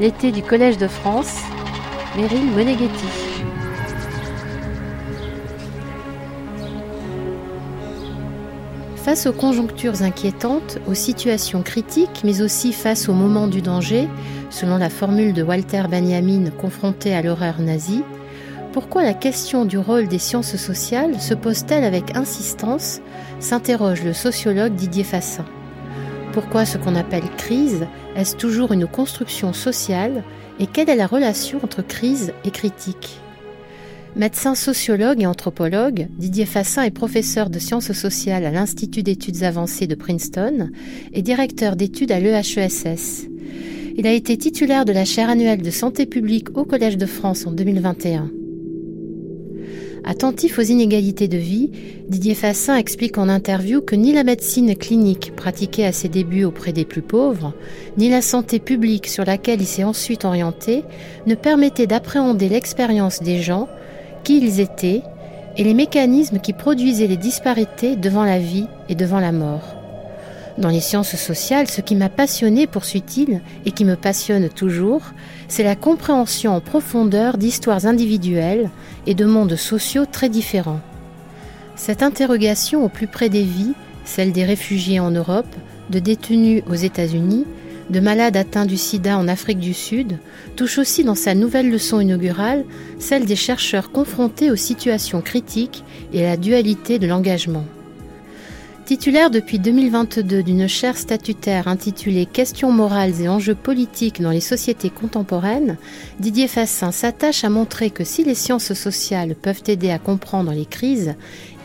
L'été du Collège de France, Meryl Moneghetti. Face aux conjonctures inquiétantes, aux situations critiques, mais aussi face au moment du danger, selon la formule de Walter Benjamin confronté à l'horreur nazie, pourquoi la question du rôle des sciences sociales se pose-t-elle avec insistance s'interroge le sociologue Didier Fassin. Pourquoi ce qu'on appelle crise est-ce toujours une construction sociale et quelle est la relation entre crise et critique? Médecin sociologue et anthropologue, Didier Fassin est professeur de sciences sociales à l'Institut d'études avancées de Princeton et directeur d'études à l'EHESS. Il a été titulaire de la chaire annuelle de santé publique au Collège de France en 2021. Attentif aux inégalités de vie, Didier Fassin explique en interview que ni la médecine clinique pratiquée à ses débuts auprès des plus pauvres, ni la santé publique sur laquelle il s'est ensuite orienté ne permettaient d'appréhender l'expérience des gens, qui ils étaient, et les mécanismes qui produisaient les disparités devant la vie et devant la mort. Dans les sciences sociales, ce qui m'a passionné, poursuit-il, et qui me passionne toujours, c'est la compréhension en profondeur d'histoires individuelles et de mondes sociaux très différents. Cette interrogation au plus près des vies, celle des réfugiés en Europe, de détenus aux États-Unis, de malades atteints du sida en Afrique du Sud, touche aussi dans sa nouvelle leçon inaugurale celle des chercheurs confrontés aux situations critiques et à la dualité de l'engagement. Titulaire depuis 2022 d'une chaire statutaire intitulée Questions morales et enjeux politiques dans les sociétés contemporaines, Didier Fassin s'attache à montrer que si les sciences sociales peuvent aider à comprendre les crises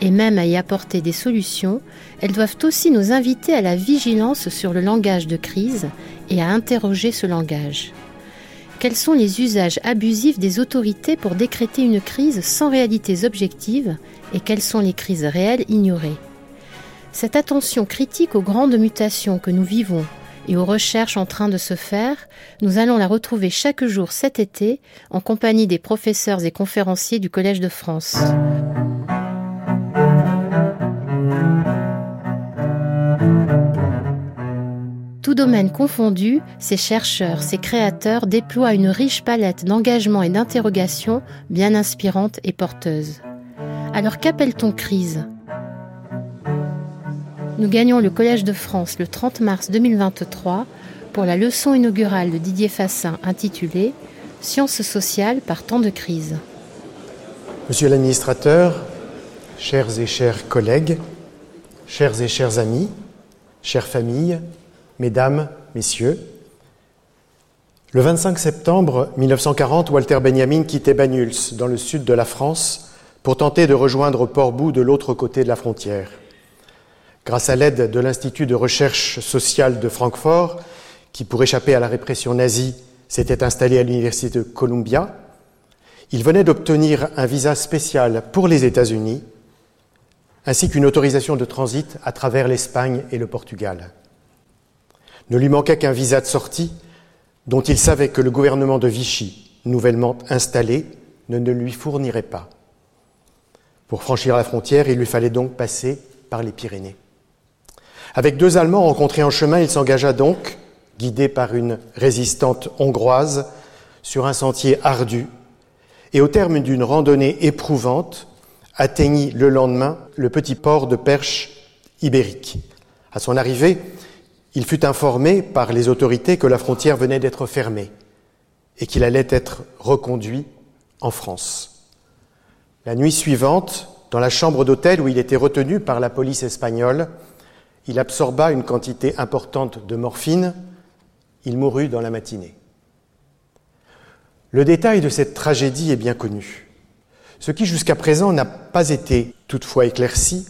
et même à y apporter des solutions, elles doivent aussi nous inviter à la vigilance sur le langage de crise et à interroger ce langage. Quels sont les usages abusifs des autorités pour décréter une crise sans réalités objectives et quelles sont les crises réelles ignorées? Cette attention critique aux grandes mutations que nous vivons et aux recherches en train de se faire, nous allons la retrouver chaque jour cet été en compagnie des professeurs et conférenciers du Collège de France. Tout domaine confondu, ces chercheurs, ces créateurs déploient une riche palette d'engagements et d'interrogations bien inspirantes et porteuses. Alors qu'appelle-t-on crise? Nous gagnons le Collège de France le 30 mars 2023 pour la leçon inaugurale de Didier Fassin intitulée Sciences sociales par temps de crise. Monsieur l'administrateur, chers et chers collègues, chers et chers amis, chères familles, mesdames, messieurs, le 25 septembre 1940, Walter Benjamin quittait Banyuls, dans le sud de la France, pour tenter de rejoindre Port-Bou de l'autre côté de la frontière. Grâce à l'aide de l'Institut de recherche sociale de Francfort, qui, pour échapper à la répression nazie, s'était installé à l'Université de Columbia, il venait d'obtenir un visa spécial pour les États-Unis, ainsi qu'une autorisation de transit à travers l'Espagne et le Portugal. Ne lui manquait qu'un visa de sortie dont il savait que le gouvernement de Vichy, nouvellement installé, ne, ne lui fournirait pas. Pour franchir la frontière, il lui fallait donc passer par les Pyrénées. Avec deux Allemands rencontrés en chemin, il s'engagea donc, guidé par une résistante hongroise, sur un sentier ardu, et au terme d'une randonnée éprouvante, atteignit le lendemain le petit port de Perche ibérique. À son arrivée, il fut informé par les autorités que la frontière venait d'être fermée et qu'il allait être reconduit en France. La nuit suivante, dans la chambre d'hôtel où il était retenu par la police espagnole, il absorba une quantité importante de morphine, il mourut dans la matinée. Le détail de cette tragédie est bien connu. Ce qui jusqu'à présent n'a pas été toutefois éclairci,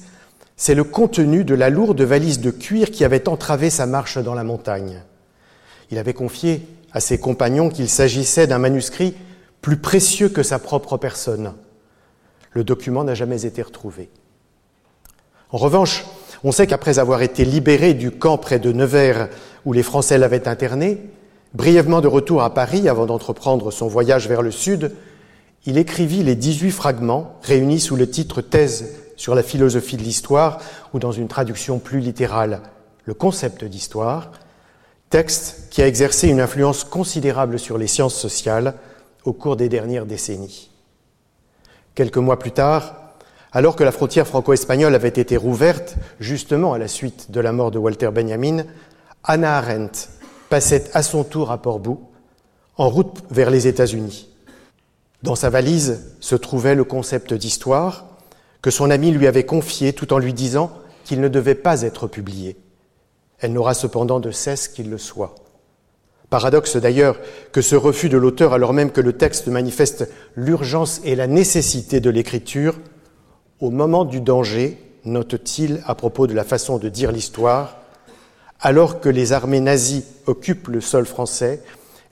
c'est le contenu de la lourde valise de cuir qui avait entravé sa marche dans la montagne. Il avait confié à ses compagnons qu'il s'agissait d'un manuscrit plus précieux que sa propre personne. Le document n'a jamais été retrouvé. En revanche, on sait qu'après avoir été libéré du camp près de Nevers où les Français l'avaient interné, brièvement de retour à Paris avant d'entreprendre son voyage vers le sud, il écrivit les 18 fragments réunis sous le titre Thèse sur la philosophie de l'histoire ou dans une traduction plus littérale le concept d'histoire, texte qui a exercé une influence considérable sur les sciences sociales au cours des dernières décennies. Quelques mois plus tard, alors que la frontière franco-espagnole avait été rouverte, justement à la suite de la mort de Walter Benjamin, Anna Arendt passait à son tour à Portbou, en route vers les États-Unis. Dans sa valise se trouvait le concept d'histoire que son ami lui avait confié tout en lui disant qu'il ne devait pas être publié. Elle n'aura cependant de cesse qu'il le soit. Paradoxe d'ailleurs que ce refus de l'auteur, alors même que le texte manifeste l'urgence et la nécessité de l'écriture, au moment du danger, note-t-il à propos de la façon de dire l'histoire, alors que les armées nazies occupent le sol français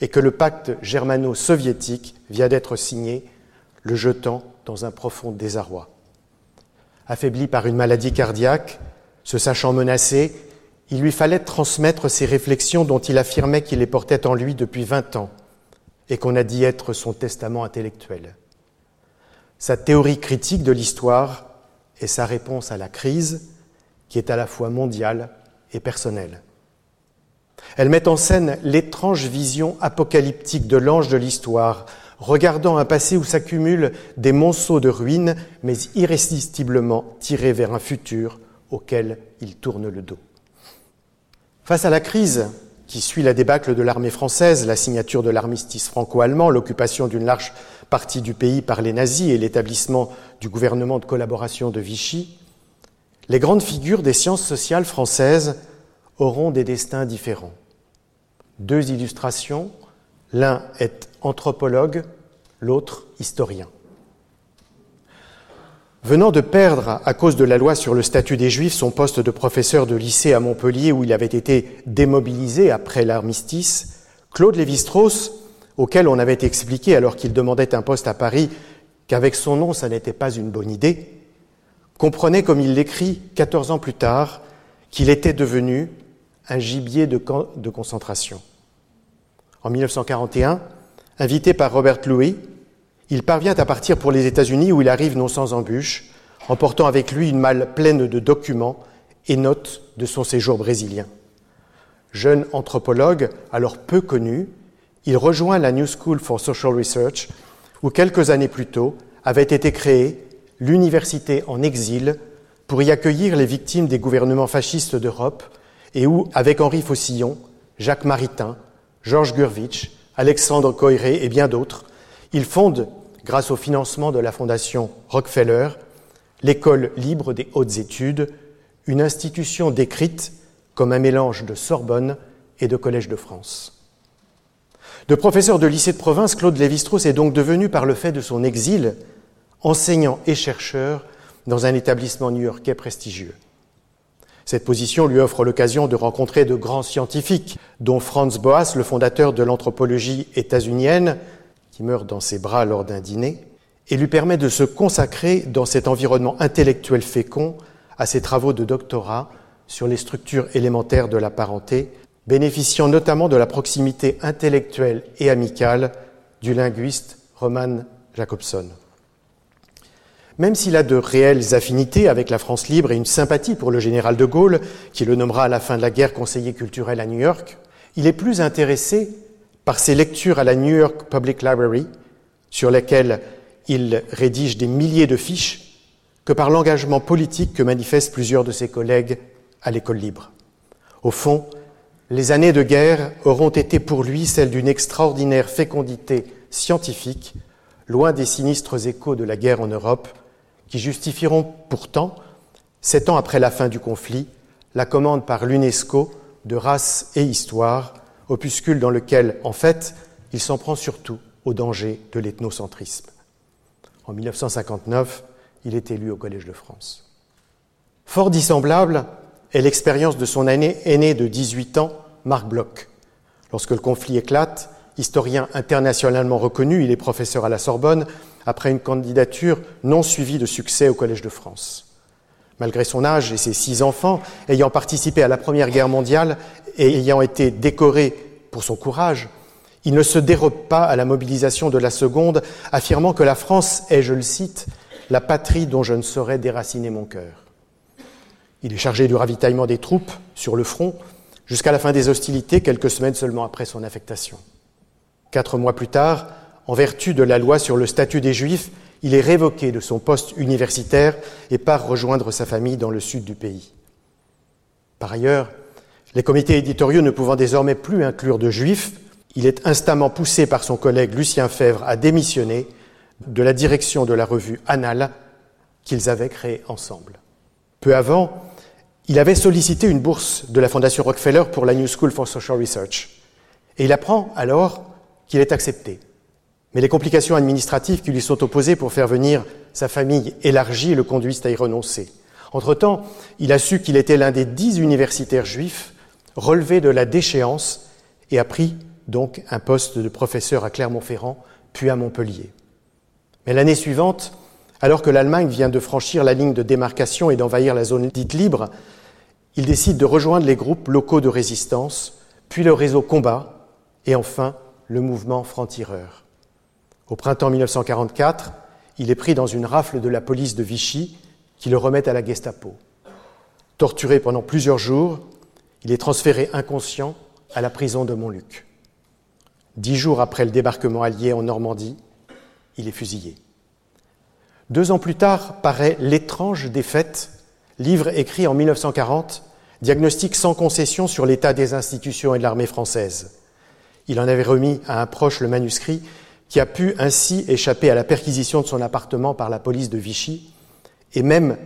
et que le pacte germano-soviétique vient d'être signé, le jetant dans un profond désarroi. Affaibli par une maladie cardiaque, se sachant menacé, il lui fallait transmettre ces réflexions dont il affirmait qu'il les portait en lui depuis vingt ans et qu'on a dit être son testament intellectuel. Sa théorie critique de l'histoire est sa réponse à la crise qui est à la fois mondiale et personnelle. Elle met en scène l'étrange vision apocalyptique de l'ange de l'histoire, regardant un passé où s'accumulent des monceaux de ruines, mais irrésistiblement tirés vers un futur auquel il tourne le dos. Face à la crise qui suit la débâcle de l'armée française, la signature de l'armistice franco-allemand, l'occupation d'une large partie du pays par les nazis et l'établissement du gouvernement de collaboration de Vichy, les grandes figures des sciences sociales françaises auront des destins différents. Deux illustrations, l'un est anthropologue, l'autre historien. Venant de perdre, à cause de la loi sur le statut des Juifs, son poste de professeur de lycée à Montpellier, où il avait été démobilisé après l'armistice, Claude Lévi-Strauss, auquel on avait expliqué alors qu'il demandait un poste à Paris qu'avec son nom ça n'était pas une bonne idée, comprenait, comme il l'écrit 14 ans plus tard, qu'il était devenu un gibier de, concentration. En 1941, invité par Robert Louis, il parvient à partir pour les États-Unis où il arrive non sans embûche, emportant avec lui une malle pleine de documents et notes de son séjour brésilien. Jeune anthropologue, alors peu connu, il rejoint la New School for Social Research, où quelques années plus tôt avait été créée l'université en exil pour y accueillir les victimes des gouvernements fascistes d'Europe et où, avec Henri Faucillon, Jacques Maritain, Georges Gurvitch, Alexandre Coiré et bien d'autres, il fonde grâce au financement de la Fondation Rockefeller, l'école libre des hautes études, une institution décrite comme un mélange de Sorbonne et de Collège de France. De professeur de lycée de province, Claude Lévi-Strauss est donc devenu, par le fait de son exil, enseignant et chercheur dans un établissement new-yorkais prestigieux. Cette position lui offre l'occasion de rencontrer de grands scientifiques, dont Franz Boas, le fondateur de l'anthropologie états-unienne, qui meurt dans ses bras lors d'un dîner, et lui permet de se consacrer dans cet environnement intellectuel fécond à ses travaux de doctorat sur les structures élémentaires de la parenté, bénéficiant notamment de la proximité intellectuelle et amicale du linguiste Roman Jacobson. Même s'il a de réelles affinités avec la France libre et une sympathie pour le général de Gaulle, qui le nommera à la fin de la guerre conseiller culturel à New York, il est plus intéressé par ses lectures à la New York Public Library, sur lesquelles il rédige des milliers de fiches, que par l'engagement politique que manifestent plusieurs de ses collègues à l'école libre. Au fond, les années de guerre auront été pour lui celles d'une extraordinaire fécondité scientifique, loin des sinistres échos de la guerre en Europe, qui justifieront pourtant, sept ans après la fin du conflit, la commande par l'UNESCO de race et histoire opuscule dans lequel, en fait, il s'en prend surtout au danger de l'ethnocentrisme. En 1959, il est élu au Collège de France. Fort dissemblable est l'expérience de son année aîné de 18 ans, Marc Bloch. Lorsque le conflit éclate, historien internationalement reconnu, il est professeur à la Sorbonne après une candidature non suivie de succès au Collège de France. Malgré son âge et ses six enfants, ayant participé à la Première Guerre mondiale et ayant été décoré pour son courage, il ne se dérobe pas à la mobilisation de la Seconde, affirmant que la France est, je le cite, la patrie dont je ne saurais déraciner mon cœur. Il est chargé du ravitaillement des troupes sur le front jusqu'à la fin des hostilités, quelques semaines seulement après son affectation. Quatre mois plus tard, en vertu de la loi sur le statut des Juifs, il est révoqué de son poste universitaire et part rejoindre sa famille dans le sud du pays. Par ailleurs, les comités éditoriaux ne pouvant désormais plus inclure de juifs, il est instamment poussé par son collègue Lucien Fèvre à démissionner de la direction de la revue Annales qu'ils avaient créée ensemble. Peu avant, il avait sollicité une bourse de la Fondation Rockefeller pour la New School for Social Research. Et il apprend alors qu'il est accepté. Mais les complications administratives qui lui sont opposées pour faire venir sa famille élargie le conduisent à y renoncer. Entre-temps, il a su qu'il était l'un des dix universitaires juifs relevés de la déchéance et a pris donc un poste de professeur à Clermont-Ferrand, puis à Montpellier. Mais l'année suivante, alors que l'Allemagne vient de franchir la ligne de démarcation et d'envahir la zone dite libre, il décide de rejoindre les groupes locaux de résistance, puis le réseau Combat, et enfin le mouvement franc-tireur. Au printemps 1944, il est pris dans une rafle de la police de Vichy qui le remet à la Gestapo. Torturé pendant plusieurs jours, il est transféré inconscient à la prison de Montluc. Dix jours après le débarquement allié en Normandie, il est fusillé. Deux ans plus tard paraît L'étrange défaite, livre écrit en 1940, diagnostic sans concession sur l'état des institutions et de l'armée française. Il en avait remis à un proche le manuscrit qui a pu ainsi échapper à la perquisition de son appartement par la police de Vichy et même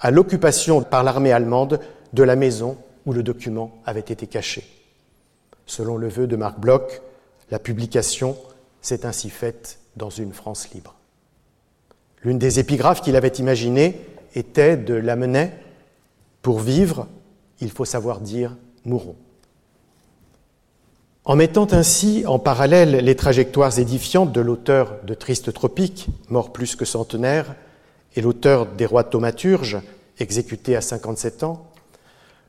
à l'occupation par l'armée allemande de la maison où le document avait été caché. Selon le vœu de Marc Bloch, la publication s'est ainsi faite dans une France libre. L'une des épigraphes qu'il avait imaginées était de Lamennais Pour vivre, il faut savoir dire mourons. En mettant ainsi en parallèle les trajectoires édifiantes de l'auteur de Triste Tropique, mort plus que centenaire, et l'auteur des Rois thaumaturges, exécuté à 57 ans,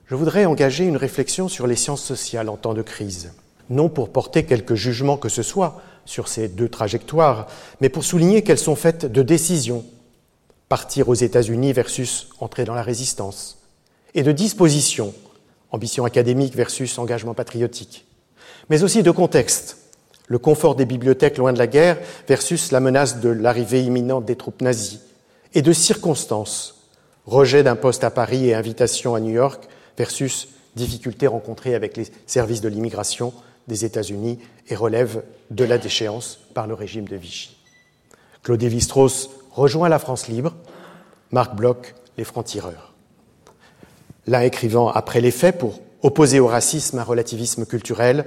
je voudrais engager une réflexion sur les sciences sociales en temps de crise, non pour porter quelque jugement que ce soit sur ces deux trajectoires, mais pour souligner qu'elles sont faites de décisions, partir aux États-Unis versus entrer dans la résistance, et de dispositions, ambition académique versus engagement patriotique mais aussi de contexte. Le confort des bibliothèques loin de la guerre versus la menace de l'arrivée imminente des troupes nazies. Et de circonstances. Rejet d'un poste à Paris et invitation à New York versus difficultés rencontrées avec les services de l'immigration des États-Unis et relève de la déchéance par le régime de Vichy. Claude Lévi-Strauss rejoint la France libre, Marc Bloch les francs-tireurs. L'un écrivant après les faits pour opposer au racisme un relativisme culturel,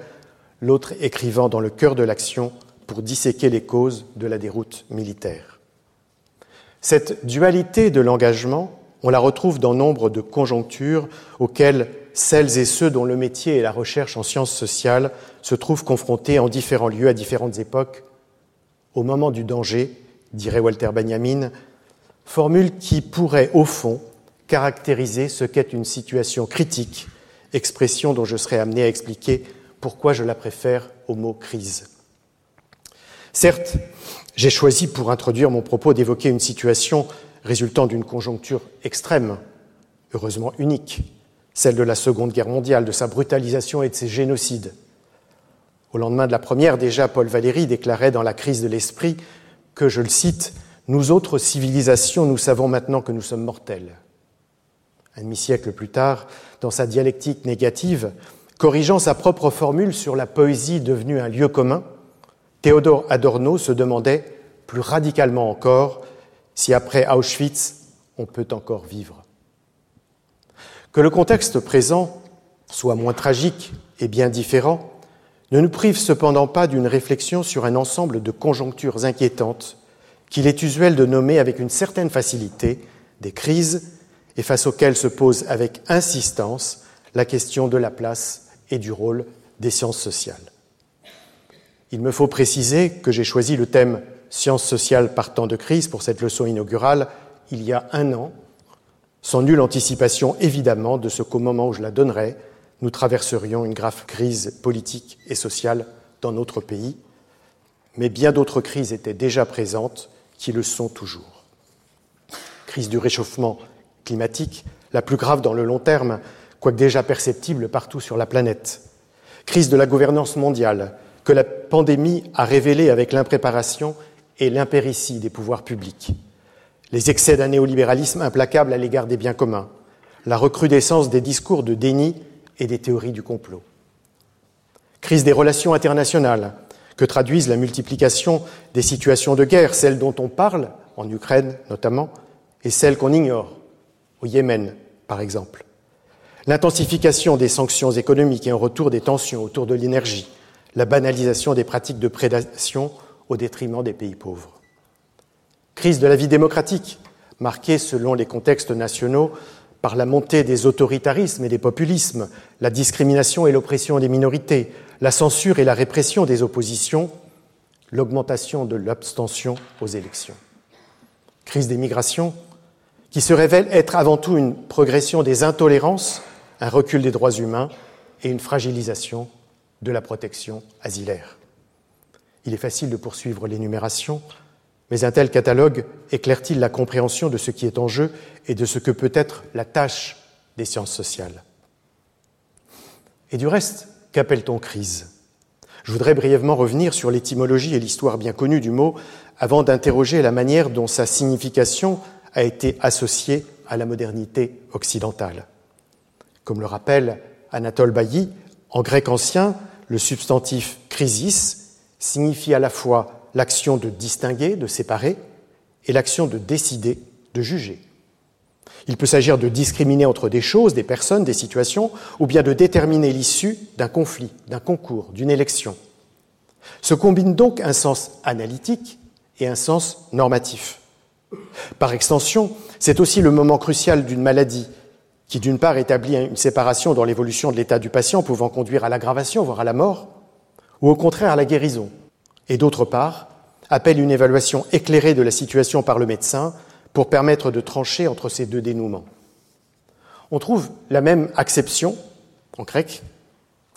l'autre écrivant dans le cœur de l'action pour disséquer les causes de la déroute militaire. Cette dualité de l'engagement, on la retrouve dans nombre de conjonctures auxquelles celles et ceux dont le métier est la recherche en sciences sociales se trouvent confrontés en différents lieux à différentes époques, au moment du danger, dirait Walter Benjamin, formule qui pourrait, au fond, caractériser ce qu'est une situation critique, expression dont je serai amené à expliquer pourquoi je la préfère au mot crise. Certes, j'ai choisi pour introduire mon propos d'évoquer une situation résultant d'une conjoncture extrême, heureusement unique, celle de la Seconde Guerre mondiale, de sa brutalisation et de ses génocides. Au lendemain de la première, déjà, Paul Valéry déclarait dans La crise de l'esprit que, je le cite, Nous autres civilisations, nous savons maintenant que nous sommes mortels. Un demi-siècle plus tard, dans sa dialectique négative, Corrigeant sa propre formule sur la poésie devenue un lieu commun, Théodore Adorno se demandait, plus radicalement encore, si après Auschwitz, on peut encore vivre. Que le contexte présent soit moins tragique et bien différent ne nous prive cependant pas d'une réflexion sur un ensemble de conjonctures inquiétantes qu'il est usuel de nommer avec une certaine facilité des crises et face auxquelles se pose avec insistance la question de la place et du rôle des sciences sociales. Il me faut préciser que j'ai choisi le thème sciences sociales par temps de crise pour cette leçon inaugurale il y a un an, sans nulle anticipation évidemment de ce qu'au moment où je la donnerai, nous traverserions une grave crise politique et sociale dans notre pays, mais bien d'autres crises étaient déjà présentes qui le sont toujours. Crise du réchauffement climatique, la plus grave dans le long terme, quoique déjà perceptible partout sur la planète. Crise de la gouvernance mondiale, que la pandémie a révélée avec l'impréparation et l'impéritie des pouvoirs publics. Les excès d'un néolibéralisme implacable à l'égard des biens communs. La recrudescence des discours de déni et des théories du complot. Crise des relations internationales, que traduisent la multiplication des situations de guerre, celles dont on parle, en Ukraine notamment, et celles qu'on ignore, au Yémen par exemple. L'intensification des sanctions économiques et un retour des tensions autour de l'énergie, la banalisation des pratiques de prédation au détriment des pays pauvres. Crise de la vie démocratique, marquée selon les contextes nationaux par la montée des autoritarismes et des populismes, la discrimination et l'oppression des minorités, la censure et la répression des oppositions, l'augmentation de l'abstention aux élections. Crise des migrations, qui se révèle être avant tout une progression des intolérances, un recul des droits humains et une fragilisation de la protection asilaire. Il est facile de poursuivre l'énumération, mais un tel catalogue éclaire-t-il la compréhension de ce qui est en jeu et de ce que peut être la tâche des sciences sociales? Et du reste, Qu'appelle-t-on crise? Je voudrais brièvement revenir sur l'étymologie et l'histoire bien connue du mot avant d'interroger la manière dont sa signification a été associée à la modernité occidentale. Comme le rappelle Anatole Bailly, en grec ancien, le substantif crisis signifie à la fois l'action de distinguer, de séparer, et l'action de décider, de juger. Il peut s'agir de discriminer entre des choses, des personnes, des situations, ou bien de déterminer l'issue d'un conflit, d'un concours, d'une élection. Se combine donc un sens analytique et un sens normatif. Par extension, c'est aussi le moment crucial d'une maladie qui, d'une part, établit une séparation dans l'évolution de l'état du patient pouvant conduire à l'aggravation, voire à la mort, ou au contraire à la guérison, et d'autre part, appelle une évaluation éclairée de la situation par le médecin pour permettre de trancher entre ces deux dénouements. On trouve la même acception en grec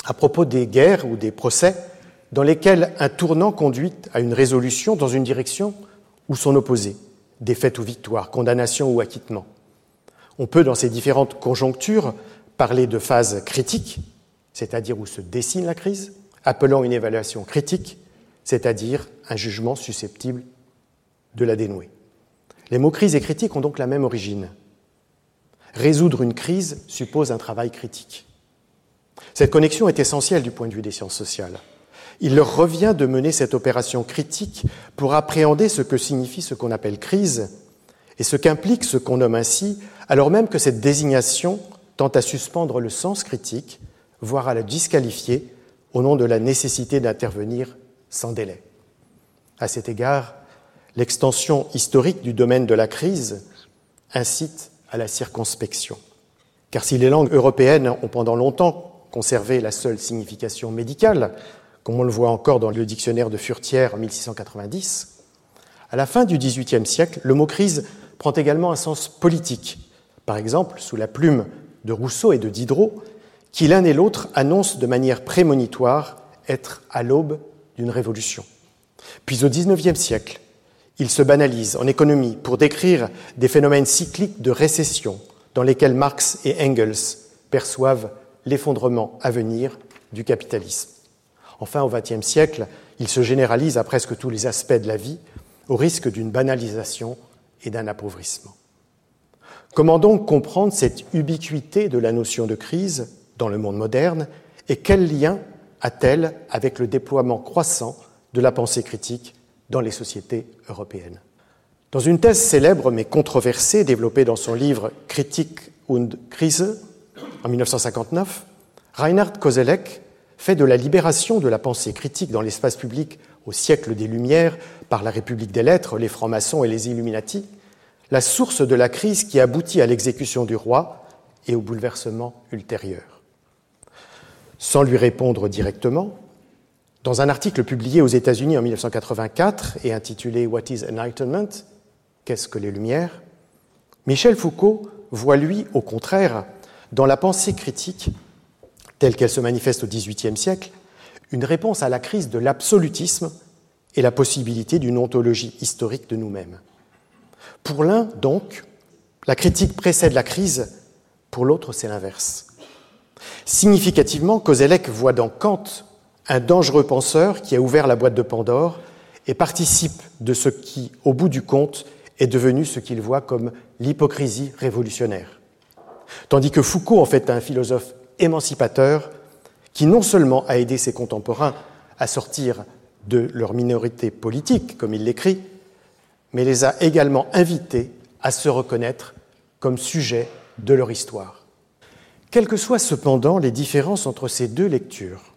à propos des guerres ou des procès dans lesquels un tournant conduit à une résolution dans une direction ou son opposé, défaite ou victoire, condamnation ou acquittement. On peut, dans ces différentes conjonctures, parler de phase critique, c'est-à-dire où se dessine la crise, appelant une évaluation critique, c'est-à-dire un jugement susceptible de la dénouer. Les mots crise et critique ont donc la même origine. Résoudre une crise suppose un travail critique. Cette connexion est essentielle du point de vue des sciences sociales. Il leur revient de mener cette opération critique pour appréhender ce que signifie ce qu'on appelle crise et ce qu'implique ce qu'on nomme ainsi, alors même que cette désignation tend à suspendre le sens critique, voire à la disqualifier au nom de la nécessité d'intervenir sans délai. À cet égard, l'extension historique du domaine de la crise incite à la circonspection. Car si les langues européennes ont pendant longtemps conservé la seule signification médicale, comme on le voit encore dans le dictionnaire de Furtière en 1690, à la fin du XVIIIe siècle, le mot crise prend également un sens politique. Par exemple, sous la plume de Rousseau et de Diderot, qui l'un et l'autre annoncent de manière prémonitoire être à l'aube d'une révolution. Puis au XIXe siècle, il se banalise en économie pour décrire des phénomènes cycliques de récession dans lesquels Marx et Engels perçoivent l'effondrement à venir du capitalisme. Enfin, au XXe siècle, il se généralise à presque tous les aspects de la vie, au risque d'une banalisation et d'un appauvrissement. Comment donc comprendre cette ubiquité de la notion de crise dans le monde moderne et quel lien a-t-elle avec le déploiement croissant de la pensée critique dans les sociétés européennes. Dans une thèse célèbre mais controversée développée dans son livre Kritik und Krise en 1959, Reinhard Koselleck fait de la libération de la pensée critique dans l'espace public au siècle des Lumières par la République des Lettres, les francs-maçons et les Illuminati la source de la crise qui aboutit à l'exécution du roi et au bouleversement ultérieur. Sans lui répondre directement, dans un article publié aux États-Unis en 1984 et intitulé What is Enlightenment? Qu'est-ce que les Lumières? Michel Foucault voit, lui, au contraire, dans la pensée critique, telle qu'elle se manifeste au XVIIIe siècle, une réponse à la crise de l'absolutisme et la possibilité d'une ontologie historique de nous-mêmes. Pour l'un, donc, la critique précède la crise, pour l'autre, c'est l'inverse. Significativement, Kozelek voit dans Kant un dangereux penseur qui a ouvert la boîte de Pandore et participe de ce qui, au bout du compte, est devenu ce qu'il voit comme l'hypocrisie révolutionnaire. Tandis que Foucault en fait un philosophe émancipateur qui non seulement a aidé ses contemporains à sortir de leur minorité politique, comme il l'écrit, mais les a également invités à se reconnaître comme sujet de leur histoire. Quelles que soient cependant les différences entre ces deux lectures,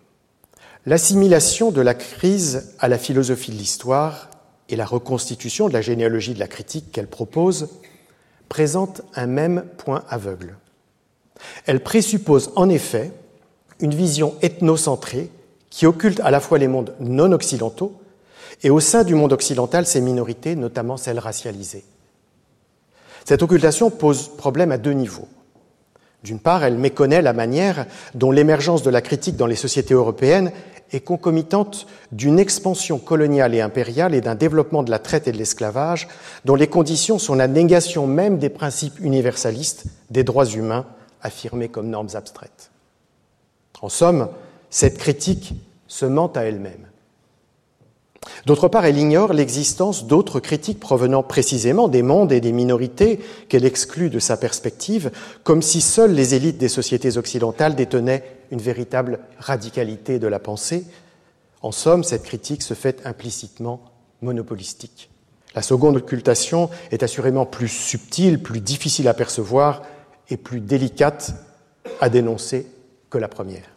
l'assimilation de la crise à la philosophie de l'histoire et la reconstitution de la généalogie de la critique qu'elle propose présentent un même point aveugle. Elle présuppose en effet une vision ethnocentrée qui occulte à la fois les mondes non occidentaux et au sein du monde occidental ses minorités, notamment celles racialisées. Cette occultation pose problème à deux niveaux. D'une part, elle méconnaît la manière dont l'émergence de la critique dans les sociétés européennes est concomitante d'une expansion coloniale et impériale et d'un développement de la traite et de l'esclavage, dont les conditions sont la négation même des principes universalistes des droits humains affirmés comme normes abstraites. En somme, cette critique se ment à elle-même. D'autre part, elle ignore l'existence d'autres critiques provenant précisément des mondes et des minorités qu'elle exclut de sa perspective, comme si seules les élites des sociétés occidentales détenaient une véritable radicalité de la pensée. En somme, cette critique se fait implicitement monopolistique. La seconde occultation est assurément plus subtile, plus difficile à percevoir et plus délicate à dénoncer que la première.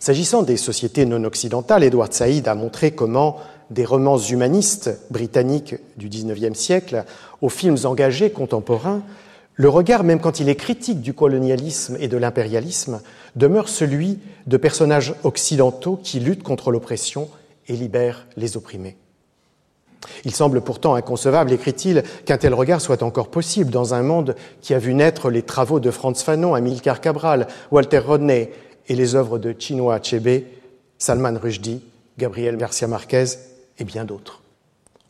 S'agissant des sociétés non occidentales, Edward Said a montré comment des romans humanistes britanniques du XIXe siècle aux films engagés contemporains, le regard, même quand il est critique du colonialisme et de l'impérialisme, demeure celui de personnages occidentaux qui luttent contre l'oppression et libèrent les opprimés. Il semble pourtant inconcevable, écrit-il, qu'un tel regard soit encore possible dans un monde qui a vu naître les travaux de Franz Fanon, Amilcar Cabral, Walter Rodney et les œuvres de Chinua Achebe, Salman Rushdie, Gabriel Garcia Marquez et bien d'autres.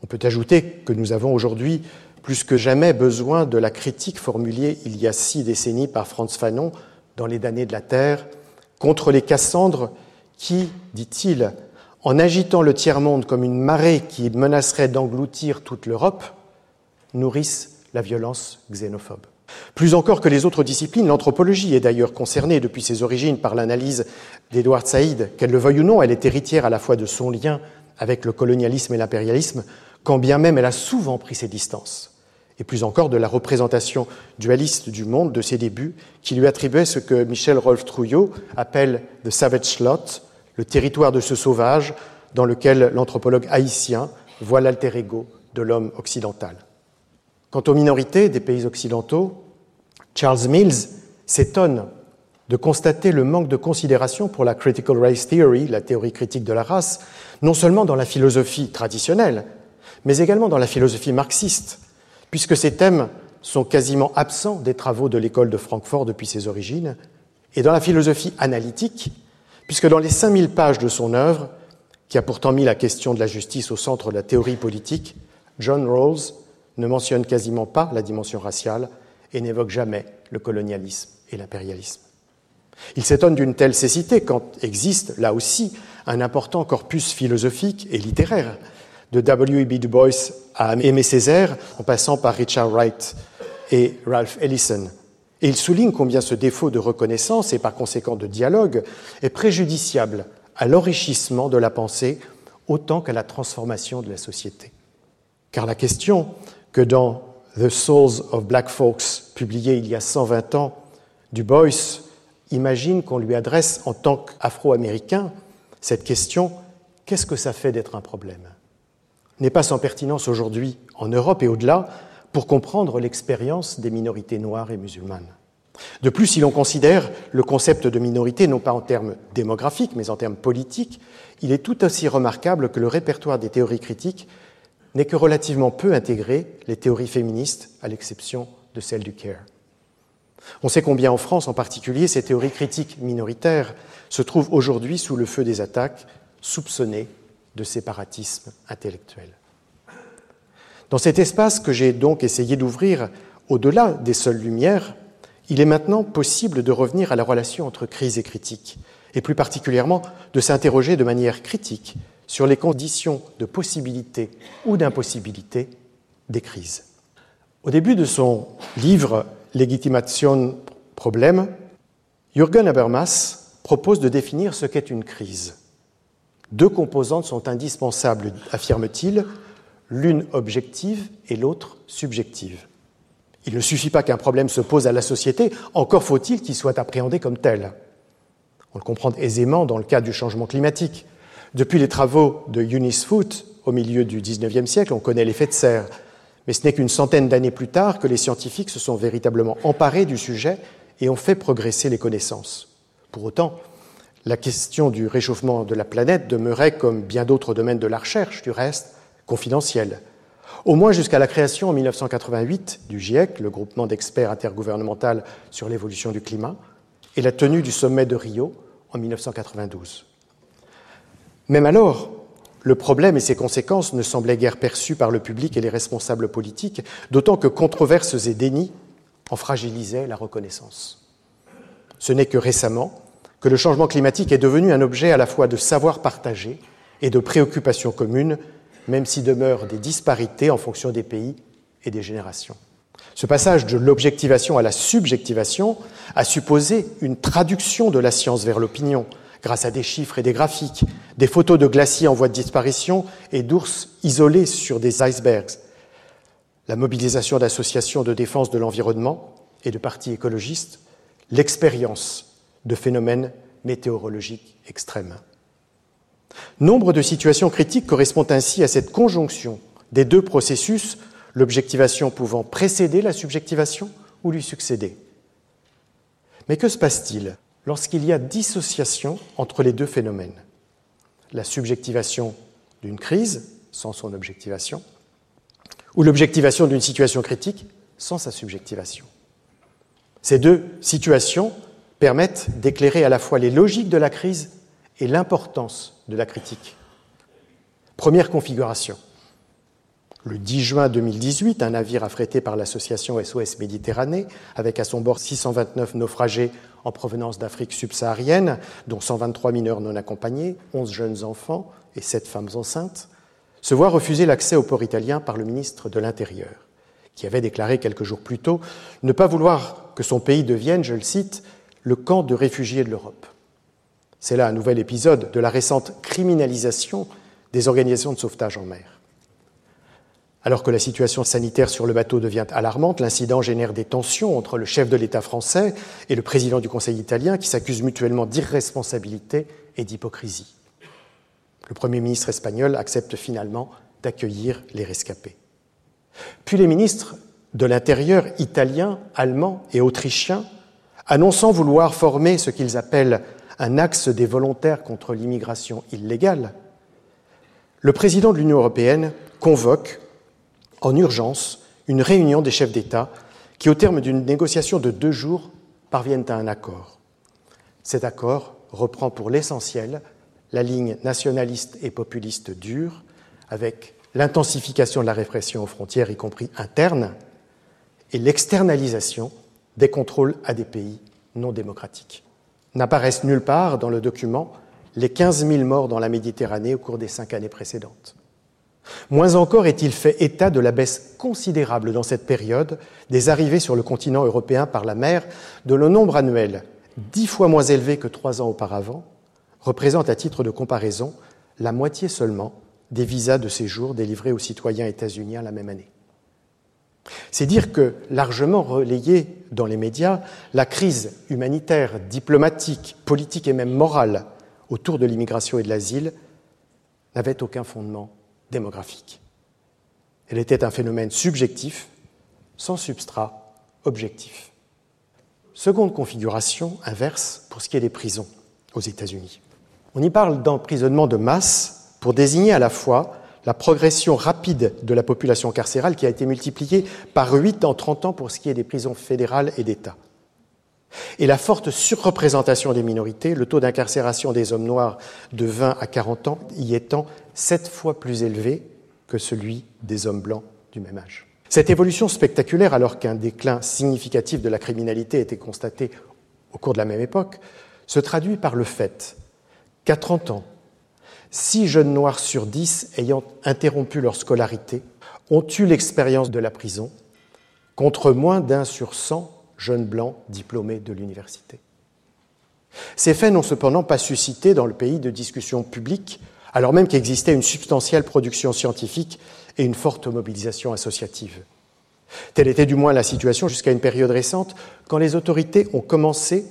On peut ajouter que nous avons aujourd'hui plus que jamais besoin de la critique formulée il y a six décennies par Franz Fanon dans Les damnés de la Terre contre les Cassandres qui, dit-il, en agitant le tiers-monde comme une marée qui menacerait d'engloutir toute l'Europe, nourrissent la violence xénophobe. Plus encore que les autres disciplines, l'anthropologie est d'ailleurs concernée depuis ses origines par l'analyse d'Edouard Saïd. Qu'elle le veuille ou non, elle est héritière à la fois de son lien avec le colonialisme et l'impérialisme, quand bien même elle a souvent pris ses distances, et plus encore de la représentation dualiste du monde de ses débuts, qui lui attribuait ce que Michel Rolf Trouillot appelle The Savage Lot, le territoire de ce sauvage dans lequel l'anthropologue haïtien voit l'alter ego de l'homme occidental. Quant aux minorités des pays occidentaux, Charles Mills s'étonne de constater le manque de considération pour la critical race theory, la théorie critique de la race, non seulement dans la philosophie traditionnelle, mais également dans la philosophie marxiste, puisque ces thèmes sont quasiment absents des travaux de l'école de Francfort depuis ses origines, et dans la philosophie analytique, puisque dans les 5000 pages de son œuvre, qui a pourtant mis la question de la justice au centre de la théorie politique, John Rawls ne mentionne quasiment pas la dimension raciale et n'évoque jamais le colonialisme et l'impérialisme. Il s'étonne d'une telle cécité quand existe, là aussi, un important corpus philosophique et littéraire, de W.E.B. Du Bois à Aimé Césaire, en passant par Richard Wright et Ralph Ellison. Et il souligne combien ce défaut de reconnaissance et par conséquent de dialogue est préjudiciable à l'enrichissement de la pensée autant qu'à la transformation de la société. Car la question que dans The Souls of Black Folks, publié il y a 120 ans, Du Bois imagine qu'on lui adresse en tant qu'Afro-Américain cette question qu'est-ce que ça fait d'être un problème? N'est pas sans pertinence aujourd'hui en Europe et au-delà pour comprendre l'expérience des minorités noires et musulmanes. De plus, si l'on considère le concept de minorité non pas en termes démographiques, mais en termes politiques, il est tout aussi remarquable que le répertoire des théories critiques n'est que relativement peu intégré les théories féministes, à l'exception de celle du CARE. On sait combien en France en particulier ces théories critiques minoritaires se trouvent aujourd'hui sous le feu des attaques soupçonnées de séparatisme intellectuel. Dans cet espace que j'ai donc essayé d'ouvrir au-delà des seules lumières, il est maintenant possible de revenir à la relation entre crise et critique, et plus particulièrement de s'interroger de manière critique sur les conditions de possibilité ou d'impossibilité des crises. Au début de son livre Legitimation Problem, Jürgen Habermas propose de définir ce qu'est une crise. Deux composantes sont indispensables, affirme-t-il, l'une objective et l'autre subjective. Il ne suffit pas qu'un problème se pose à la société, encore faut-il qu'il soit appréhendé comme tel. On le comprend aisément dans le cas du changement climatique. Depuis les travaux de Eunice Foote au milieu du XIXe siècle, on connaît l'effet de serre. Mais ce n'est qu'une centaine d'années plus tard que les scientifiques se sont véritablement emparés du sujet et ont fait progresser les connaissances. Pour autant, la question du réchauffement de la planète demeurait, comme bien d'autres domaines de la recherche du reste, confidentielle au moins jusqu'à la création en 1988 du GIEC, le groupement d'experts intergouvernemental sur l'évolution du climat, et la tenue du sommet de Rio en 1992. Même alors, le problème et ses conséquences ne semblaient guère perçus par le public et les responsables politiques, d'autant que controverses et dénis en fragilisaient la reconnaissance. Ce n'est que récemment que le changement climatique est devenu un objet à la fois de savoir partagé et de préoccupation commune même s'il demeure des disparités en fonction des pays et des générations. Ce passage de l'objectivation à la subjectivation a supposé une traduction de la science vers l'opinion, grâce à des chiffres et des graphiques, des photos de glaciers en voie de disparition et d'ours isolés sur des icebergs, la mobilisation d'associations de défense de l'environnement et de partis écologistes, l'expérience de phénomènes météorologiques extrêmes. Nombre de situations critiques correspondent ainsi à cette conjonction des deux processus, l'objectivation pouvant précéder la subjectivation ou lui succéder. Mais que se passe-t-il? Lorsqu'il y a dissociation entre les deux phénomènes La subjectivation d'une crise sans son objectivation, ou l'objectivation d'une situation critique sans sa subjectivation. Ces deux situations permettent d'éclairer à la fois les logiques de la crise et l'importance de la critique. Première configuration. Le 10 juin 2018, un navire affrété par l'association SOS Méditerranée, avec à son bord 629 naufragés en provenance d'Afrique subsaharienne, dont 123 mineurs non accompagnés, 11 jeunes enfants et 7 femmes enceintes, se voit refuser l'accès au port italien par le ministre de l'Intérieur, qui avait déclaré quelques jours plus tôt ne pas vouloir que son pays devienne, je le cite, le camp de réfugiés de l'Europe. C'est là un nouvel épisode de la récente criminalisation des organisations de sauvetage en mer. Alors que la situation sanitaire sur le bateau devient alarmante, l'incident génère des tensions entre le chef de l'État français et le président du Conseil italien qui s'accusent mutuellement d'irresponsabilité et d'hypocrisie. Le Premier ministre espagnol accepte finalement d'accueillir les rescapés. Puis les ministres de l'Intérieur italiens, allemands et autrichiens, annonçant vouloir former ce qu'ils appellent un axe des volontaires contre l'immigration illégale, le président de l'Union européenne convoque en urgence une réunion des chefs d'État qui, au terme d'une négociation de deux jours, parviennent à un accord. Cet accord reprend pour l'essentiel la ligne nationaliste et populiste dure, avec l'intensification de la répression aux frontières, y compris internes, et l'externalisation des contrôles à des pays non démocratiques n'apparaissent nulle part dans le document les 15 000 morts dans la Méditerranée au cours des cinq années précédentes. Moins encore est-il fait état de la baisse considérable dans cette période des arrivées sur le continent européen par la mer, de le nombre annuel, dix fois moins élevé que trois ans auparavant, représente à titre de comparaison la moitié seulement des visas de séjour délivrés aux citoyens états-uniens la même année. C'est dire que, largement relayée dans les médias, la crise humanitaire, diplomatique, politique et même morale autour de l'immigration et de l'asile n'avait aucun fondement démographique. Elle était un phénomène subjectif, sans substrat objectif. Seconde configuration inverse pour ce qui est des prisons aux États-Unis. On y parle d'emprisonnement de masse pour désigner à la fois la progression rapide de la population carcérale qui a été multipliée par 8 en 30 ans pour ce qui est des prisons fédérales et d'État. Et la forte surreprésentation des minorités, le taux d'incarcération des hommes noirs de 20 à 40 ans y étant sept fois plus élevé que celui des hommes blancs du même âge. Cette évolution spectaculaire, alors qu'un déclin significatif de la criminalité était constaté au cours de la même époque, se traduit par le fait qu'à 30 ans, six jeunes noirs sur dix ayant interrompu leur scolarité ont eu l'expérience de la prison, contre moins d'un sur 100 jeune blanc diplômé de l'université. Ces faits n'ont cependant pas suscité dans le pays de discussions publiques, alors même qu'existait une substantielle production scientifique et une forte mobilisation associative. Telle était du moins la situation jusqu'à une période récente, quand les autorités ont commencé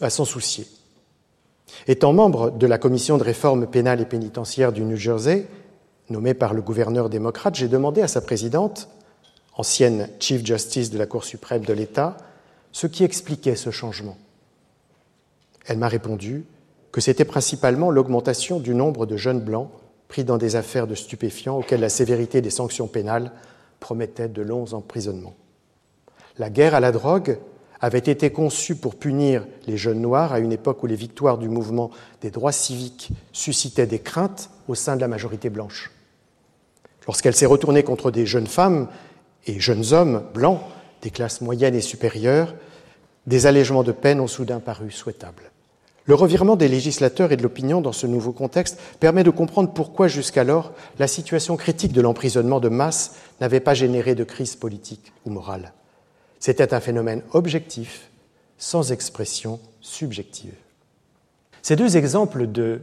à s'en soucier. Étant membre de la commission de réforme pénale et pénitentiaire du New Jersey, nommée par le gouverneur démocrate, j'ai demandé à sa présidente, ancienne Chief Justice de la Cour suprême de l'État, ce qui expliquait ce changement. Elle m'a répondu que c'était principalement l'augmentation du nombre de jeunes blancs pris dans des affaires de stupéfiants auxquelles la sévérité des sanctions pénales promettait de longs emprisonnements. La guerre à la drogue avait été conçue pour punir les jeunes noirs à une époque où les victoires du mouvement des droits civiques suscitaient des craintes au sein de la majorité blanche. Lorsqu'elle s'est retournée contre des jeunes femmes et jeunes hommes blancs des classes moyennes et supérieures, des allègements de peine ont soudain paru souhaitables. Le revirement des législateurs et de l'opinion dans ce nouveau contexte permet de comprendre pourquoi jusqu'alors la situation critique de l'emprisonnement de masse n'avait pas généré de crise politique ou morale. C'était un phénomène objectif, sans expression subjective. Ces deux exemples de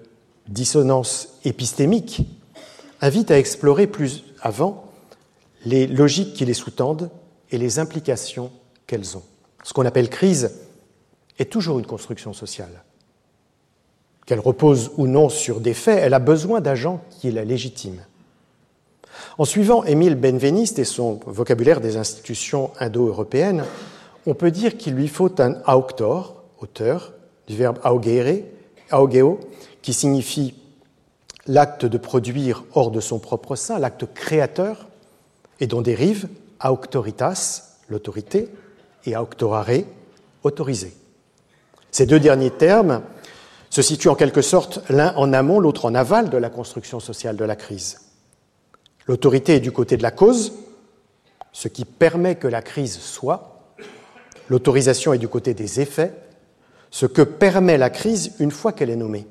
dissonance épistémique invitent à explorer plus avant les logiques qui les sous-tendent et les implications qu'elles ont. Ce qu'on appelle crise est toujours une construction sociale. Qu'elle repose ou non sur des faits, elle a besoin d'agents qui la légitiment. En suivant Émile Benveniste et son vocabulaire des institutions indo-européennes, on peut dire qu'il lui faut un auctor, auteur, du verbe augere, augeo, qui signifie l'acte de produire hors de son propre sein, l'acte créateur, et dont dérive auctoritas, l'autorité, et auctorare, autorisé. Ces deux derniers termes se situent en quelque sorte l'un en amont, l'autre en aval de la construction sociale de la crise. L'autorité est du côté de la cause, ce qui permet que la crise soit. L'autorisation est du côté des effets, ce que permet la crise une fois qu'elle est nommée.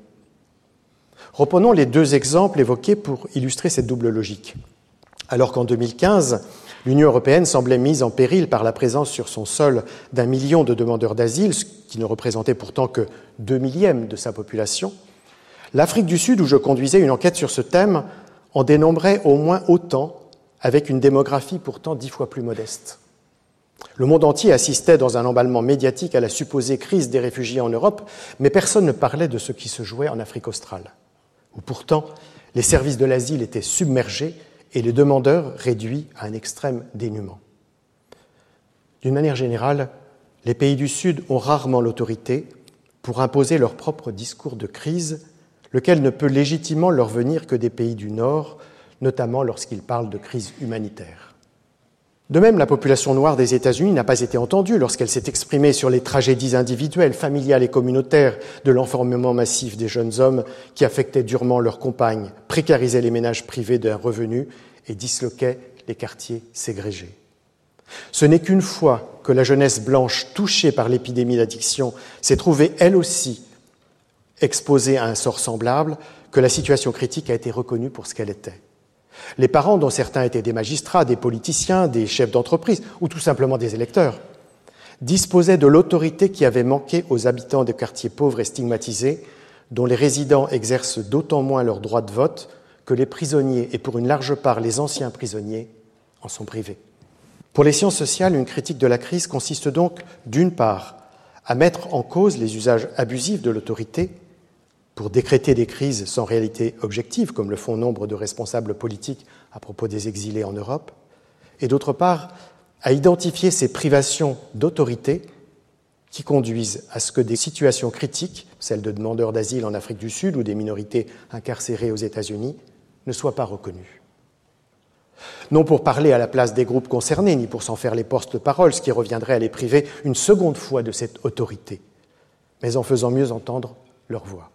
Reprenons les deux exemples évoqués pour illustrer cette double logique. Alors qu'en 2015, l'Union européenne semblait mise en péril par la présence sur son sol d'un million de demandeurs d'asile, ce qui ne représentait pourtant que deux millièmes de sa population, l'Afrique du Sud, où je conduisais une enquête sur ce thème, en dénombrait au moins autant, avec une démographie pourtant dix fois plus modeste. Le monde entier assistait dans un emballement médiatique à la supposée crise des réfugiés en Europe, mais personne ne parlait de ce qui se jouait en Afrique australe, où pourtant les services de l'asile étaient submergés et les demandeurs réduits à un extrême dénuement. D'une manière générale, les pays du Sud ont rarement l'autorité pour imposer leur propre discours de crise lequel ne peut légitimement leur venir que des pays du Nord, notamment lorsqu'ils parlent de crise humanitaire. De même, la population noire des États-Unis n'a pas été entendue lorsqu'elle s'est exprimée sur les tragédies individuelles, familiales et communautaires de l'enfermement massif des jeunes hommes qui affectaient durement leurs compagnes, précarisaient les ménages privés d'un revenu et disloquaient les quartiers ségrégés. Ce n'est qu'une fois que la jeunesse blanche touchée par l'épidémie d'addiction s'est trouvée elle aussi exposés à un sort semblable, que la situation critique a été reconnue pour ce qu'elle était. Les parents, dont certains étaient des magistrats, des politiciens, des chefs d'entreprise ou tout simplement des électeurs, disposaient de l'autorité qui avait manqué aux habitants des quartiers pauvres et stigmatisés, dont les résidents exercent d'autant moins leur droit de vote que les prisonniers, et pour une large part les anciens prisonniers, en sont privés. Pour les sciences sociales, une critique de la crise consiste donc, d'une part, à mettre en cause les usages abusifs de l'autorité, pour décréter des crises sans réalité objective, comme le font nombre de responsables politiques à propos des exilés en Europe, et d'autre part, à identifier ces privations d'autorité qui conduisent à ce que des situations critiques, celles de demandeurs d'asile en Afrique du Sud ou des minorités incarcérées aux États-Unis, ne soient pas reconnues. Non pour parler à la place des groupes concernés, ni pour s'en faire les porte-paroles, ce qui reviendrait à les priver une seconde fois de cette autorité, mais en faisant mieux entendre leur voix.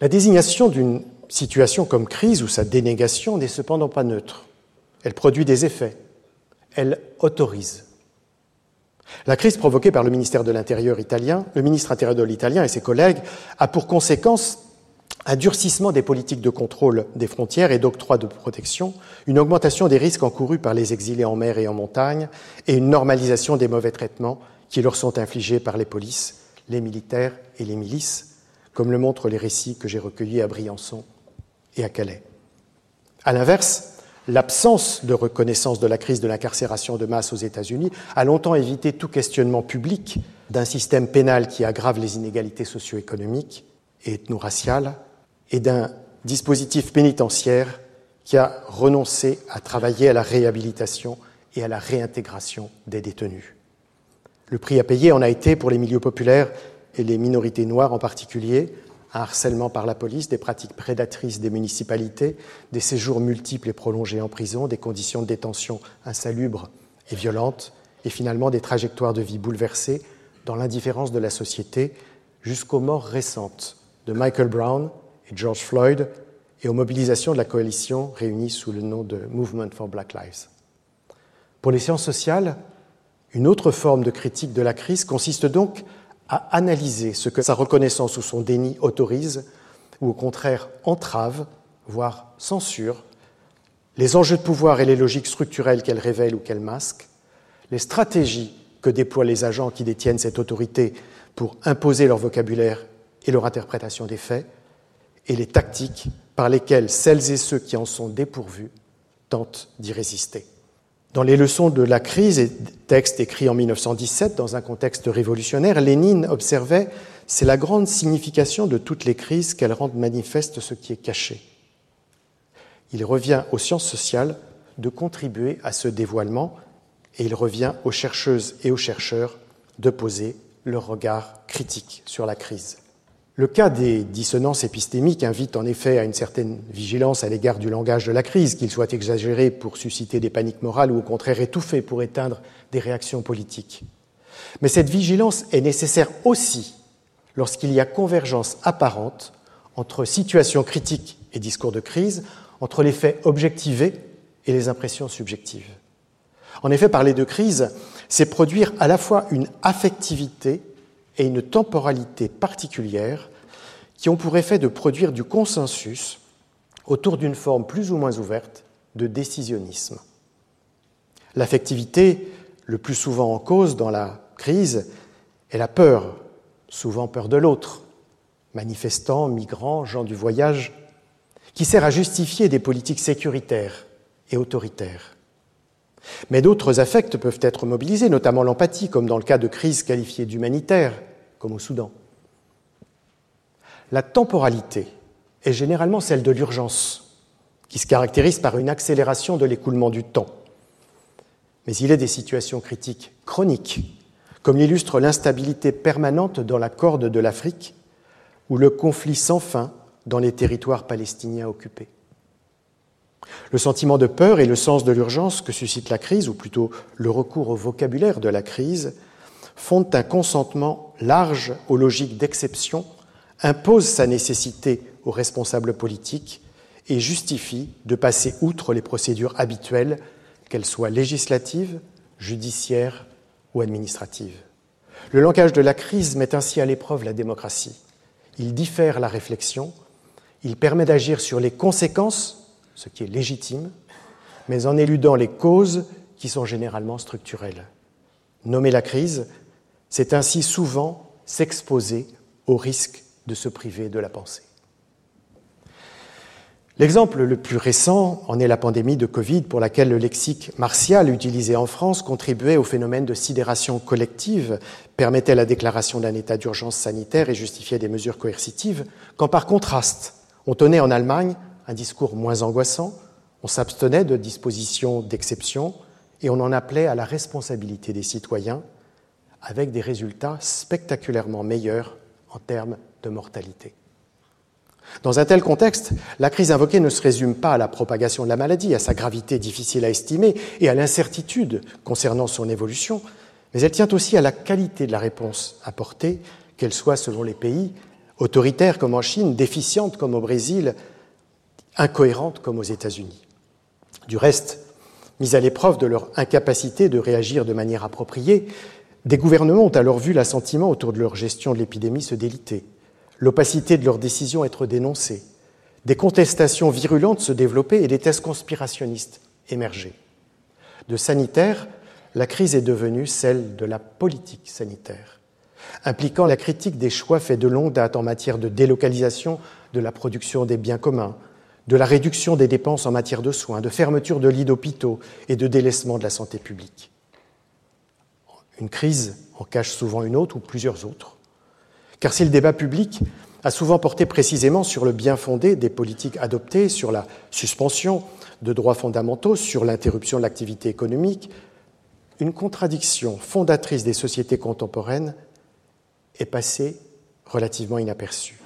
La désignation d'une situation comme crise ou sa dénégation n'est cependant pas neutre. elle produit des effets, elle autorise. La crise provoquée par le ministère de l'Intérieur italien, le ministre intérieur de l'italien et ses collègues, a pour conséquence un durcissement des politiques de contrôle des frontières et d'octroi de protection, une augmentation des risques encourus par les exilés en mer et en montagne, et une normalisation des mauvais traitements qui leur sont infligés par les polices, les militaires et les milices, comme le montrent les récits que j'ai recueillis à Briançon et à Calais. À l'inverse, l'absence de reconnaissance de la crise de l'incarcération de masse aux États-Unis a longtemps évité tout questionnement public d'un système pénal qui aggrave les inégalités socio-économiques et ethno-raciales et d'un dispositif pénitentiaire qui a renoncé à travailler à la réhabilitation et à la réintégration des détenus. Le prix à payer en a été, pour les milieux populaires et les minorités noires en particulier, un harcèlement par la police, des pratiques prédatrices des municipalités, des séjours multiples et prolongés en prison, des conditions de détention insalubres et violentes, et finalement des trajectoires de vie bouleversées dans l'indifférence de la société jusqu'aux morts récentes de Michael Brown et George Floyd et aux mobilisations de la coalition réunie sous le nom de Movement for Black Lives. Pour les sciences sociales, une autre forme de critique de la crise consiste donc à analyser ce que sa reconnaissance ou son déni autorise, ou au contraire entrave, voire censure, les enjeux de pouvoir et les logiques structurelles qu'elle révèle ou qu'elle masque, les stratégies que déploient les agents qui détiennent cette autorité pour imposer leur vocabulaire et leur interprétation des faits, et les tactiques par lesquelles celles et ceux qui en sont dépourvus tentent d'y résister. Dans les leçons de la crise, et texte écrit en 1917 dans un contexte révolutionnaire, Lénine observait c'est la grande signification de toutes les crises qu'elles rendent manifeste ce qui est caché. Il revient aux sciences sociales de contribuer à ce dévoilement et il revient aux chercheuses et aux chercheurs de poser leur regard critique sur la crise. Le cas des dissonances épistémiques invite en effet à une certaine vigilance à l'égard du langage de la crise, qu'il soit exagéré pour susciter des paniques morales ou au contraire étouffé pour éteindre des réactions politiques. Mais cette vigilance est nécessaire aussi lorsqu'il y a convergence apparente entre situation critique et discours de crise, entre les faits objectivés et les impressions subjectives. En effet, parler de crise, c'est produire à la fois une affectivité et une temporalité particulière qui ont pour effet de produire du consensus autour d'une forme plus ou moins ouverte de décisionnisme. L'affectivité, le plus souvent en cause dans la crise, est la peur, souvent peur de l'autre, manifestants, migrants, gens du voyage, qui sert à justifier des politiques sécuritaires et autoritaires. Mais d'autres affects peuvent être mobilisés, notamment l'empathie, comme dans le cas de crises qualifiées d'humanitaires, comme au Soudan. La temporalité est généralement celle de l'urgence, qui se caractérise par une accélération de l'écoulement du temps. Mais il est des situations critiques chroniques, comme l'illustre l'instabilité permanente dans la corde de l'Afrique ou le conflit sans fin dans les territoires palestiniens occupés. Le sentiment de peur et le sens de l'urgence que suscite la crise, ou plutôt le recours au vocabulaire de la crise, fondent un consentement large aux logiques d'exception, imposent sa nécessité aux responsables politiques et justifient de passer outre les procédures habituelles, qu'elles soient législatives, judiciaires ou administratives. Le langage de la crise met ainsi à l'épreuve la démocratie. Il diffère la réflexion, il permet d'agir sur les conséquences, ce qui est légitime, mais en éludant les causes qui sont généralement structurelles. Nommer la crise, c'est ainsi souvent s'exposer au risque de se priver de la pensée. L'exemple le plus récent en est la pandémie de Covid pour laquelle le lexique martial utilisé en France contribuait au phénomène de sidération collective, permettait la déclaration d'un état d'urgence sanitaire et justifiait des mesures coercitives, quand par contraste, on tenait en Allemagne un discours moins angoissant, on s'abstenait de dispositions d'exception et on en appelait à la responsabilité des citoyens avec des résultats spectaculairement meilleurs en termes de mortalité. Dans un tel contexte, la crise invoquée ne se résume pas à la propagation de la maladie, à sa gravité difficile à estimer et à l'incertitude concernant son évolution, mais elle tient aussi à la qualité de la réponse apportée, qu'elle soit selon les pays, autoritaire comme en Chine, déficiente comme au Brésil, incohérente comme aux États-Unis. Du reste, Mis à l'épreuve de leur incapacité de réagir de manière appropriée, des gouvernements ont alors vu l'assentiment autour de leur gestion de l'épidémie se déliter, l'opacité de leurs décisions être dénoncée, des contestations virulentes se développer et des thèses conspirationnistes émerger. De sanitaire, la crise est devenue celle de la politique sanitaire, impliquant la critique des choix faits de longue date en matière de délocalisation de la production des biens communs, de la réduction des dépenses en matière de soins, de fermeture de lits d'hôpitaux et de délaissement de la santé publique. Une crise en cache souvent une autre ou plusieurs autres. Car si le débat public a souvent porté précisément sur le bien fondé des politiques adoptées, sur la suspension de droits fondamentaux, sur l'interruption de l'activité économique, une contradiction fondatrice des sociétés contemporaines est passée relativement inaperçue.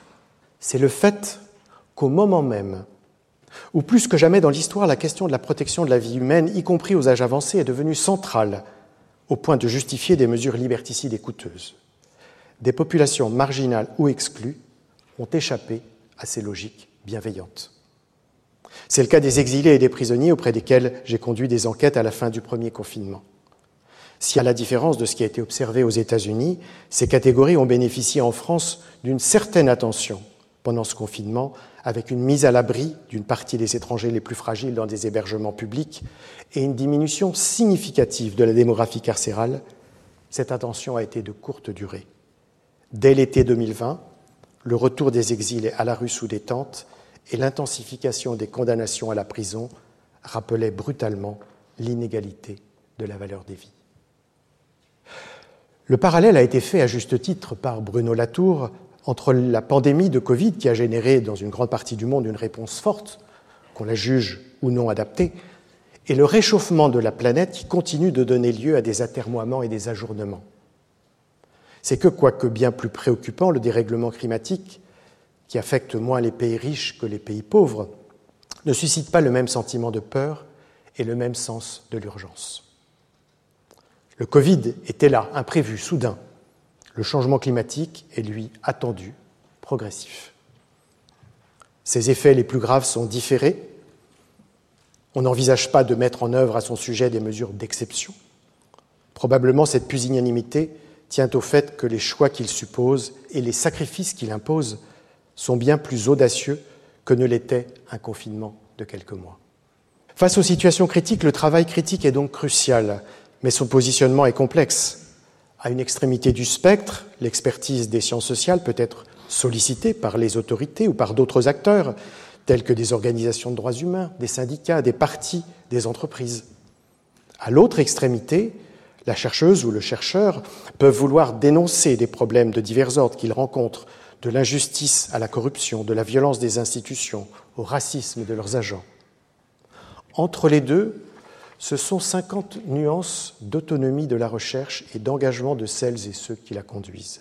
C'est le fait qu'au moment même où plus que jamais dans l'histoire, la question de la protection de la vie humaine, y compris aux âges avancés, est devenue centrale au point de justifier des mesures liberticides et coûteuses. Des populations marginales ou exclues ont échappé à ces logiques bienveillantes. C'est le cas des exilés et des prisonniers auprès desquels j'ai conduit des enquêtes à la fin du premier confinement. Si, à la différence de ce qui a été observé aux États-Unis, ces catégories ont bénéficié en France d'une certaine attention pendant ce confinement, avec une mise à l'abri d'une partie des étrangers les plus fragiles dans des hébergements publics et une diminution significative de la démographie carcérale, cette attention a été de courte durée. Dès l'été 2020, le retour des exilés à la rue sous détente et l'intensification des condamnations à la prison rappelaient brutalement l'inégalité de la valeur des vies. Le parallèle a été fait à juste titre par Bruno Latour entre la pandémie de Covid qui a généré dans une grande partie du monde une réponse forte, qu'on la juge ou non adaptée, et le réchauffement de la planète qui continue de donner lieu à des atermoiements et des ajournements. C'est que, quoique bien plus préoccupant, le dérèglement climatique, qui affecte moins les pays riches que les pays pauvres, ne suscite pas le même sentiment de peur et le même sens de l'urgence. Le Covid était là, imprévu, soudain. Le changement climatique est, lui, attendu, progressif. Ses effets les plus graves sont différés. On n'envisage pas de mettre en œuvre à son sujet des mesures d'exception. Probablement cette pusillanimité tient au fait que les choix qu'il suppose et les sacrifices qu'il impose sont bien plus audacieux que ne l'était un confinement de quelques mois. Face aux situations critiques, le travail critique est donc crucial, mais son positionnement est complexe. À une extrémité du spectre, l'expertise des sciences sociales peut être sollicitée par les autorités ou par d'autres acteurs, tels que des organisations de droits humains, des syndicats, des partis, des entreprises. À l'autre extrémité, la chercheuse ou le chercheur peuvent vouloir dénoncer des problèmes de divers ordres qu'ils rencontrent, de l'injustice à la corruption, de la violence des institutions, au racisme de leurs agents. Entre les deux, ce sont 50 nuances d'autonomie de la recherche et d'engagement de celles et ceux qui la conduisent.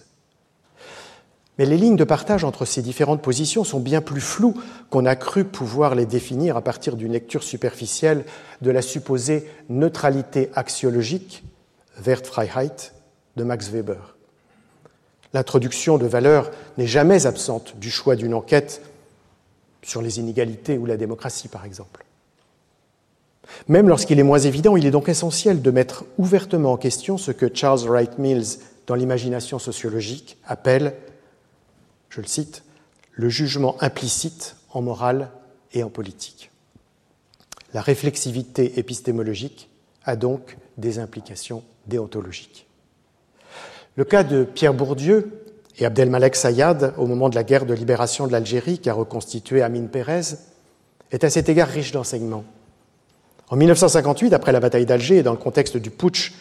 Mais les lignes de partage entre ces différentes positions sont bien plus floues qu'on a cru pouvoir les définir à partir d'une lecture superficielle de la supposée neutralité axiologique, Wertfreiheit, de Max Weber. L'introduction de valeurs n'est jamais absente du choix d'une enquête sur les inégalités ou la démocratie, par exemple. Même lorsqu'il est moins évident, il est donc essentiel de mettre ouvertement en question ce que Charles Wright Mills, dans l'imagination sociologique, appelle, je le cite, le jugement implicite en morale et en politique. La réflexivité épistémologique a donc des implications déontologiques. Le cas de Pierre Bourdieu et Abdelmalek Sayad au moment de la guerre de libération de l'Algérie qu'a reconstitué Amin Pérez est à cet égard riche d'enseignements. En 1958, après la bataille d'Alger et dans le contexte du putsch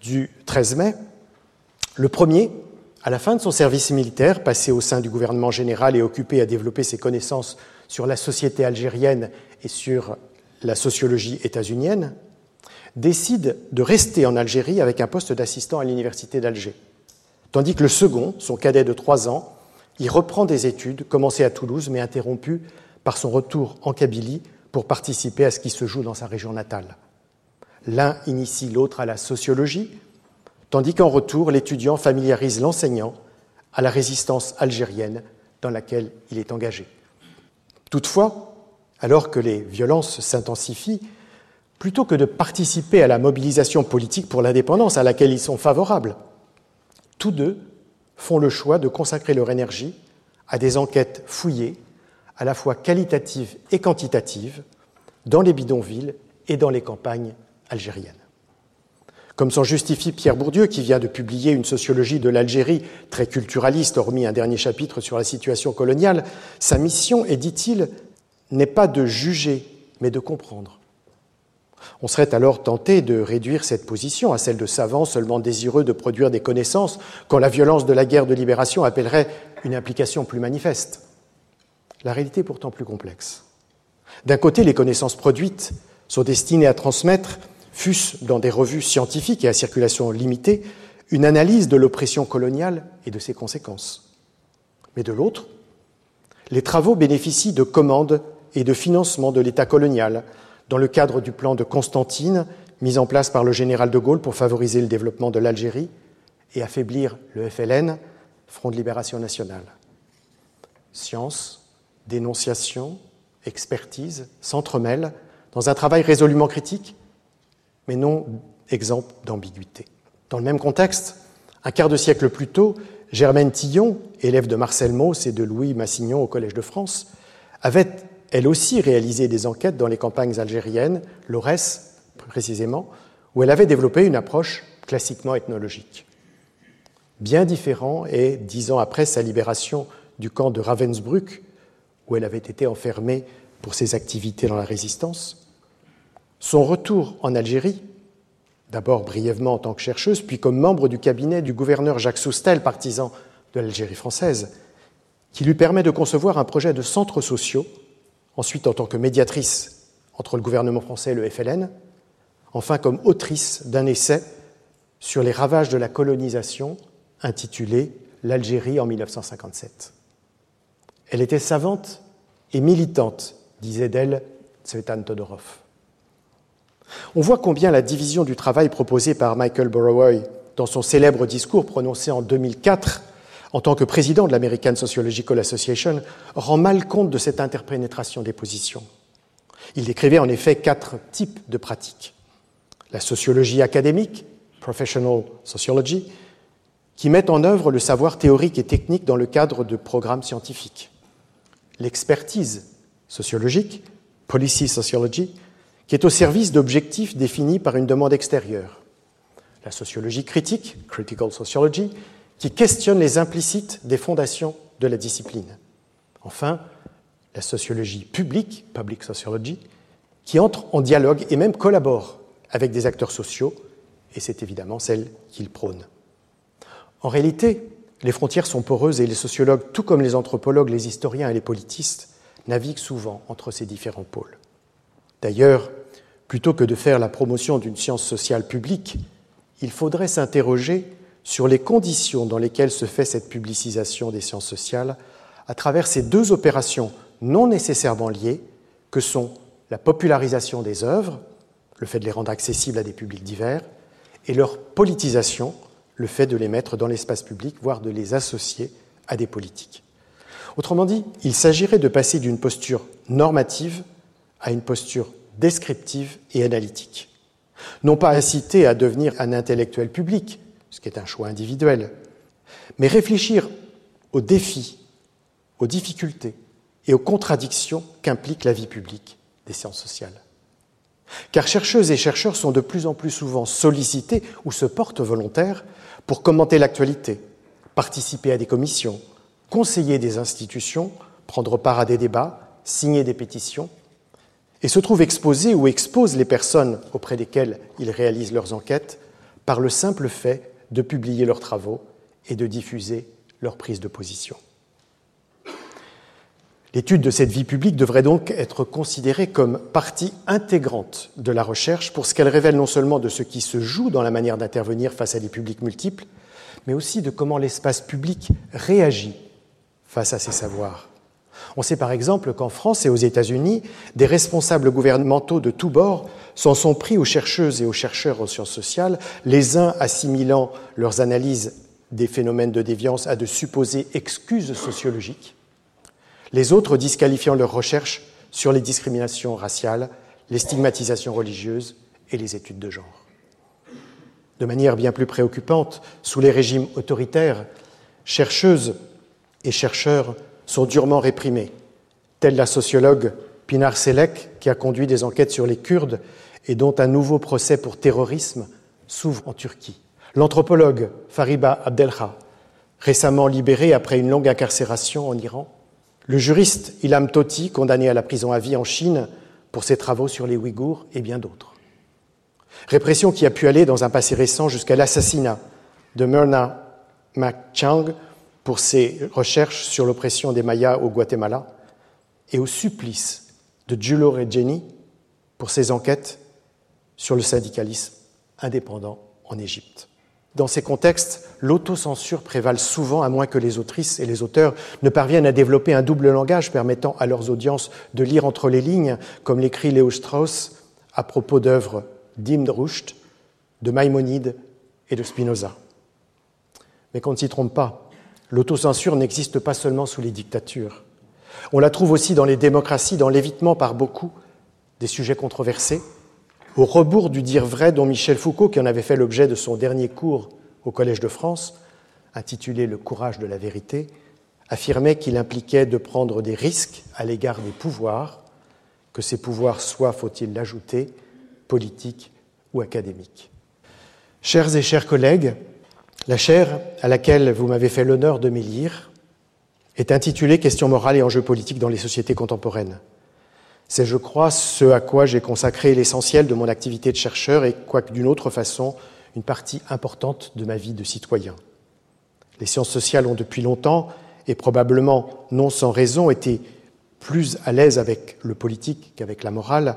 du 13 mai, le premier, à la fin de son service militaire, passé au sein du gouvernement général et occupé à développer ses connaissances sur la société algérienne et sur la sociologie états-unienne, décide de rester en Algérie avec un poste d'assistant à l'université d'Alger. Tandis que le second, son cadet de trois ans, y reprend des études commencées à Toulouse mais interrompues par son retour en Kabylie pour participer à ce qui se joue dans sa région natale. L'un initie l'autre à la sociologie, tandis qu'en retour, l'étudiant familiarise l'enseignant à la résistance algérienne dans laquelle il est engagé. Toutefois, alors que les violences s'intensifient, plutôt que de participer à la mobilisation politique pour l'indépendance à laquelle ils sont favorables, tous deux font le choix de consacrer leur énergie à des enquêtes fouillées, à la fois qualitatives et quantitatives, dans les bidonvilles et dans les campagnes algériennes. Comme s'en justifie Pierre Bourdieu, qui vient de publier une sociologie de l'Algérie très culturaliste, hormis un dernier chapitre sur la situation coloniale, sa mission est, dit-il, n'est pas de juger, mais de comprendre. On serait alors tenté de réduire cette position à celle de savants seulement désireux de produire des connaissances quand la violence de la guerre de libération appellerait une implication plus manifeste. La réalité est pourtant plus complexe. D'un côté, les connaissances produites sont destinées à transmettre, fût-ce dans des revues scientifiques et à circulation limitée, une analyse de l'oppression coloniale et de ses conséquences. Mais de l'autre, les travaux bénéficient de commandes et de financement de l'État colonial dans le cadre du plan de Constantine mis en place par le général de Gaulle pour favoriser le développement de l'Algérie et affaiblir le FLN, Front de libération nationale. Science, dénonciation, expertise s'entremêlent dans un travail résolument critique, mais non exempt d'ambiguïté. Dans le même contexte, un quart de siècle plus tôt, Germaine Tillon, élève de Marcel Mauss et de Louis Massignon au Collège de France, avait elle aussi réalisé des enquêtes dans les campagnes algériennes, l'ORES précisément, où elle avait développé une approche classiquement ethnologique. Bien différent est, dix ans après sa libération du camp de Ravensbrück, où elle avait été enfermée pour ses activités dans la résistance, son retour en Algérie, d'abord brièvement en tant que chercheuse, puis comme membre du cabinet du gouverneur Jacques Soustel, partisan de l'Algérie française, qui lui permet de concevoir un projet de centres sociaux, ensuite en tant que médiatrice entre le gouvernement français et le FLN, enfin comme autrice d'un essai sur les ravages de la colonisation intitulé L'Algérie en 1957. Elle était savante et militante, disait d'elle Tsvetan Todorov. On voit combien la division du travail proposée par Michael Borrowoy dans son célèbre discours prononcé en 2004 en tant que président de l'American Sociological Association rend mal compte de cette interpénétration des positions. Il décrivait en effet quatre types de pratiques. La sociologie académique, professional sociology, qui met en œuvre le savoir théorique et technique dans le cadre de programmes scientifiques l'expertise sociologique, policy sociology, qui est au service d'objectifs définis par une demande extérieure. La sociologie critique, critical sociology, qui questionne les implicites des fondations de la discipline. Enfin, la sociologie publique, public sociology, qui entre en dialogue et même collabore avec des acteurs sociaux, et c'est évidemment celle qu'il prône. En réalité, les frontières sont poreuses et les sociologues, tout comme les anthropologues, les historiens et les politistes, naviguent souvent entre ces différents pôles. D'ailleurs, plutôt que de faire la promotion d'une science sociale publique, il faudrait s'interroger sur les conditions dans lesquelles se fait cette publicisation des sciences sociales à travers ces deux opérations non nécessairement liées que sont la popularisation des œuvres, le fait de les rendre accessibles à des publics divers, et leur politisation, le fait de les mettre dans l'espace public, voire de les associer à des politiques. Autrement dit, il s'agirait de passer d'une posture normative à une posture descriptive et analytique. Non pas inciter à devenir un intellectuel public, ce qui est un choix individuel, mais réfléchir aux défis, aux difficultés et aux contradictions qu'implique la vie publique des sciences sociales. Car chercheuses et chercheurs sont de plus en plus souvent sollicités ou se portent volontaires pour commenter l'actualité, participer à des commissions, conseiller des institutions, prendre part à des débats, signer des pétitions, et se trouvent exposés ou exposent les personnes auprès desquelles ils réalisent leurs enquêtes par le simple fait de publier leurs travaux et de diffuser leurs prises de position. L'étude de cette vie publique devrait donc être considérée comme partie intégrante de la recherche pour ce qu'elle révèle non seulement de ce qui se joue dans la manière d'intervenir face à des publics multiples, mais aussi de comment l'espace public réagit face à ces savoirs. On sait par exemple qu'en France et aux États-Unis, des responsables gouvernementaux de tous bords s'en sont pris aux chercheuses et aux chercheurs en sciences sociales, les uns assimilant leurs analyses des phénomènes de déviance à de supposées excuses sociologiques, les autres disqualifiant leurs recherches sur les discriminations raciales, les stigmatisations religieuses et les études de genre. De manière bien plus préoccupante, sous les régimes autoritaires, chercheuses et chercheurs sont durement réprimés, telle la sociologue Pinar Selek, qui a conduit des enquêtes sur les Kurdes et dont un nouveau procès pour terrorisme s'ouvre en Turquie. L'anthropologue Fariba Abdelha, récemment libéré après une longue incarcération en Iran. Le juriste Ilham Toti, condamné à la prison à vie en Chine pour ses travaux sur les Ouïghours et bien d'autres. Répression qui a pu aller dans un passé récent jusqu'à l'assassinat de Myrna McChang pour ses recherches sur l'oppression des Mayas au Guatemala et au supplice de Giulio Regeni pour ses enquêtes sur le syndicalisme indépendant en Égypte. Dans ces contextes, l'autocensure prévale souvent, à moins que les autrices et les auteurs ne parviennent à développer un double langage permettant à leurs audiences de lire entre les lignes, comme l'écrit Léo Strauss à propos d'œuvres d'Ibn Rushd, de Maïmonide et de Spinoza. Mais qu'on ne s'y trompe pas, l'autocensure n'existe pas seulement sous les dictatures. On la trouve aussi dans les démocraties, dans l'évitement par beaucoup des sujets controversés, au rebours du dire vrai dont Michel Foucault, qui en avait fait l'objet de son dernier cours au Collège de France, intitulé Le courage de la vérité, affirmait qu'il impliquait de prendre des risques à l'égard des pouvoirs, que ces pouvoirs soient, faut-il l'ajouter, politiques ou académiques. Chers et chers collègues, la chaire à laquelle vous m'avez fait l'honneur de m'élire est intitulée Questions morales et enjeux politiques dans les sociétés contemporaines. C'est, je crois, ce à quoi j'ai consacré l'essentiel de mon activité de chercheur et, quoique d'une autre façon, une partie importante de ma vie de citoyen. Les sciences sociales ont depuis longtemps, et probablement non sans raison, été plus à l'aise avec le politique qu'avec la morale,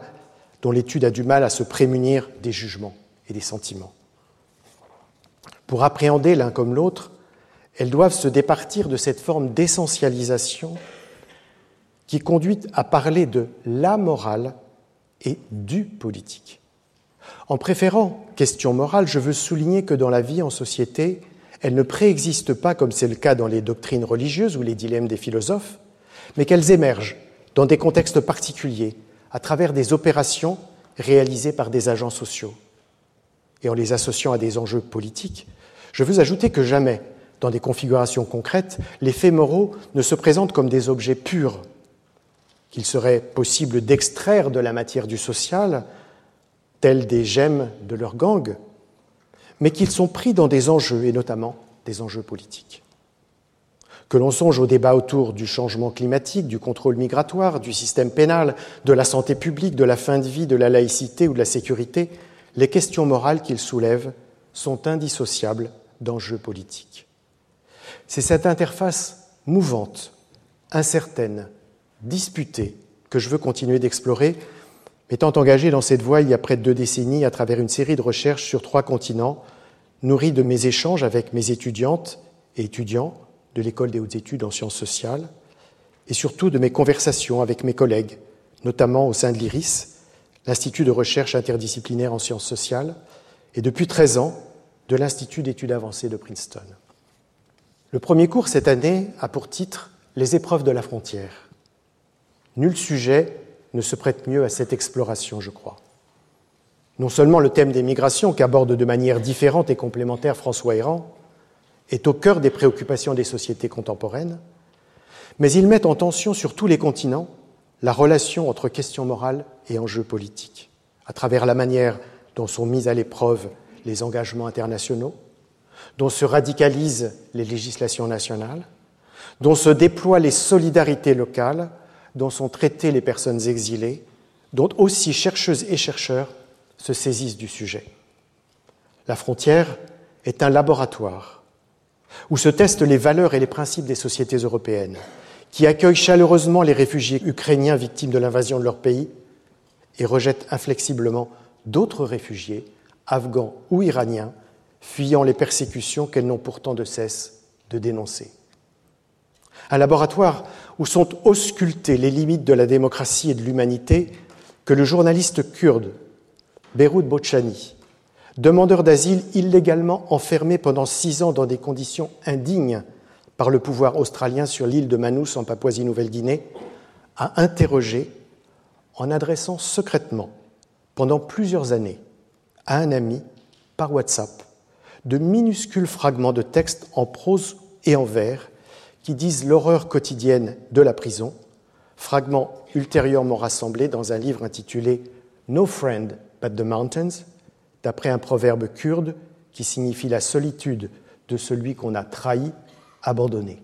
dont l'étude a du mal à se prémunir des jugements et des sentiments. Pour appréhender l'un comme l'autre, elles doivent se départir de cette forme d'essentialisation qui conduit à parler de la morale et du politique. En préférant question morale, je veux souligner que dans la vie en société, elle ne préexiste pas comme c'est le cas dans les doctrines religieuses ou les dilemmes des philosophes, mais qu'elles émergent dans des contextes particuliers, à travers des opérations réalisées par des agents sociaux. Et en les associant à des enjeux politiques, je veux ajouter que jamais, dans des configurations concrètes, les faits moraux ne se présentent comme des objets purs qu'il serait possible d'extraire de la matière du social, tels des gemmes de leur gang, mais qu'ils sont pris dans des enjeux, et notamment des enjeux politiques. Que l'on songe au débat autour du changement climatique, du contrôle migratoire, du système pénal, de la santé publique, de la fin de vie, de la laïcité ou de la sécurité, les questions morales qu'ils soulèvent sont indissociables d'enjeux politiques. C'est cette interface mouvante, incertaine, disputée que je veux continuer d'explorer, m'étant engagé dans cette voie il y a près de deux décennies à travers une série de recherches sur trois continents, nourries de mes échanges avec mes étudiantes et étudiants de l'École des hautes études en sciences sociales, et surtout de mes conversations avec mes collègues, notamment au sein de l'IRIS, l'Institut de recherche interdisciplinaire en sciences sociales, et depuis 13 ans, de l'Institut d'études avancées de Princeton. Le premier cours cette année a pour titre Les épreuves de la frontière. Nul sujet ne se prête mieux à cette exploration, je crois. Non seulement le thème des migrations, qu'aborde de manière différente et complémentaire François Héran, est au cœur des préoccupations des sociétés contemporaines, mais il met en tension sur tous les continents la relation entre questions morales et enjeux politiques, à travers la manière dont sont mis à l'épreuve les engagements internationaux, dont se radicalisent les législations nationales, dont se déploient les solidarités locales dont sont traitées les personnes exilées, dont aussi chercheuses et chercheurs se saisissent du sujet. La frontière est un laboratoire où se testent les valeurs et les principes des sociétés européennes, qui accueillent chaleureusement les réfugiés ukrainiens victimes de l'invasion de leur pays et rejettent inflexiblement d'autres réfugiés, afghans ou iraniens, fuyant les persécutions qu'elles n'ont pourtant de cesse de dénoncer. Un laboratoire où sont auscultées les limites de la démocratie et de l'humanité que le journaliste kurde Beroud Bochani, demandeur d'asile illégalement enfermé pendant six ans dans des conditions indignes par le pouvoir australien sur l'île de Manus en Papouasie-Nouvelle-Guinée, a interrogé en adressant secrètement pendant plusieurs années à un ami par WhatsApp de minuscules fragments de texte en prose et en vers qui disent l'horreur quotidienne de la prison, fragments ultérieurement rassemblés dans un livre intitulé No Friend but the Mountains, d'après un proverbe kurde qui signifie la solitude de celui qu'on a trahi, abandonné.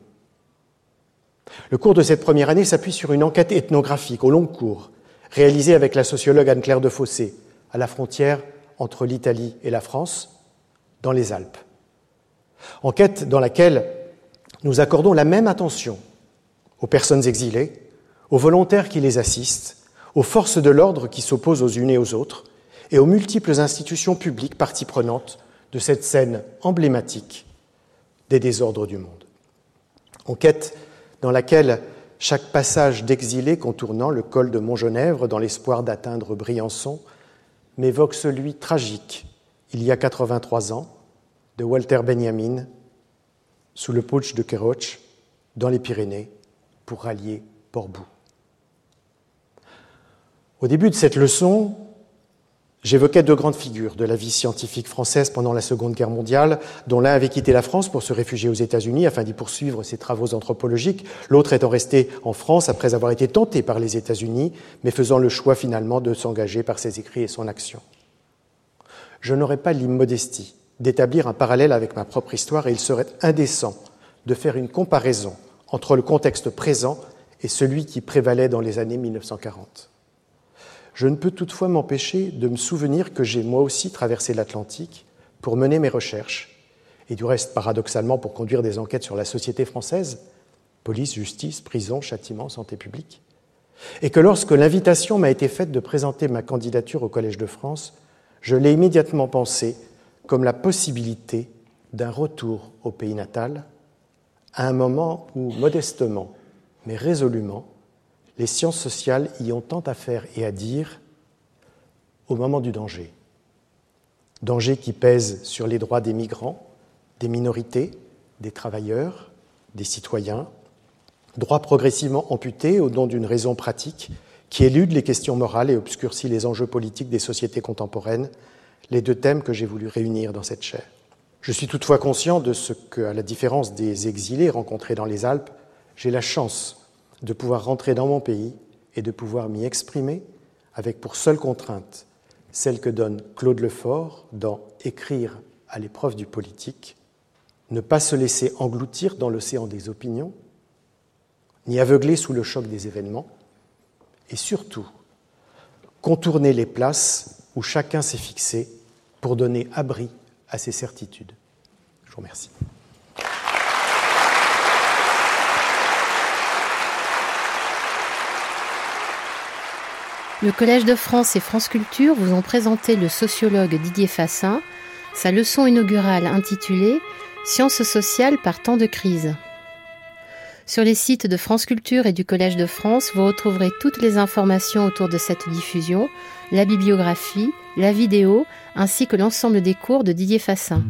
Le cours de cette première année s'appuie sur une enquête ethnographique au long cours, réalisée avec la sociologue Anne-Claire de Fossé, à la frontière entre l'Italie et la France, dans les Alpes. Enquête dans laquelle nous accordons la même attention aux personnes exilées, aux volontaires qui les assistent, aux forces de l'ordre qui s'opposent aux unes et aux autres, et aux multiples institutions publiques parties prenantes de cette scène emblématique des désordres du monde. Enquête dans laquelle chaque passage d'exilé contournant le col de Montgenèvre dans l'espoir d'atteindre Briançon m'évoque celui tragique, il y a 83 ans, de Walter Benjamin sous le putsch de Keroch dans les Pyrénées pour rallier Portbou. Au début de cette leçon, J'évoquais deux grandes figures de la vie scientifique française pendant la Seconde Guerre mondiale, dont l'un avait quitté la France pour se réfugier aux États-Unis afin d'y poursuivre ses travaux anthropologiques, l'autre étant resté en France après avoir été tenté par les États-Unis, mais faisant le choix finalement de s'engager par ses écrits et son action. Je n'aurais pas l'immodestie d'établir un parallèle avec ma propre histoire et il serait indécent de faire une comparaison entre le contexte présent et celui qui prévalait dans les années 1940. Je ne peux toutefois m'empêcher de me souvenir que j'ai moi aussi traversé l'Atlantique pour mener mes recherches, et du reste paradoxalement pour conduire des enquêtes sur la société française, police, justice, prison, châtiment, santé publique, et que lorsque l'invitation m'a été faite de présenter ma candidature au Collège de France, je l'ai immédiatement pensé comme la possibilité d'un retour au pays natal, à un moment où, modestement, mais résolument, les sciences sociales y ont tant à faire et à dire au moment du danger. Danger qui pèse sur les droits des migrants, des minorités, des travailleurs, des citoyens, droits progressivement amputés au nom d'une raison pratique qui élude les questions morales et obscurcit les enjeux politiques des sociétés contemporaines, les deux thèmes que j'ai voulu réunir dans cette chaire. Je suis toutefois conscient de ce que, à la différence des exilés rencontrés dans les Alpes, j'ai la chance de pouvoir rentrer dans mon pays et de pouvoir m'y exprimer avec pour seule contrainte celle que donne Claude Lefort dans Écrire à l'épreuve du politique, ne pas se laisser engloutir dans l'océan des opinions, ni aveugler sous le choc des événements, et surtout contourner les places où chacun s'est fixé pour donner abri à ses certitudes. Je vous remercie. Le Collège de France et France Culture vous ont présenté le sociologue Didier Fassin, sa leçon inaugurale intitulée Sciences sociales par temps de crise. Sur les sites de France Culture et du Collège de France, vous retrouverez toutes les informations autour de cette diffusion, la bibliographie, la vidéo, ainsi que l'ensemble des cours de Didier Fassin.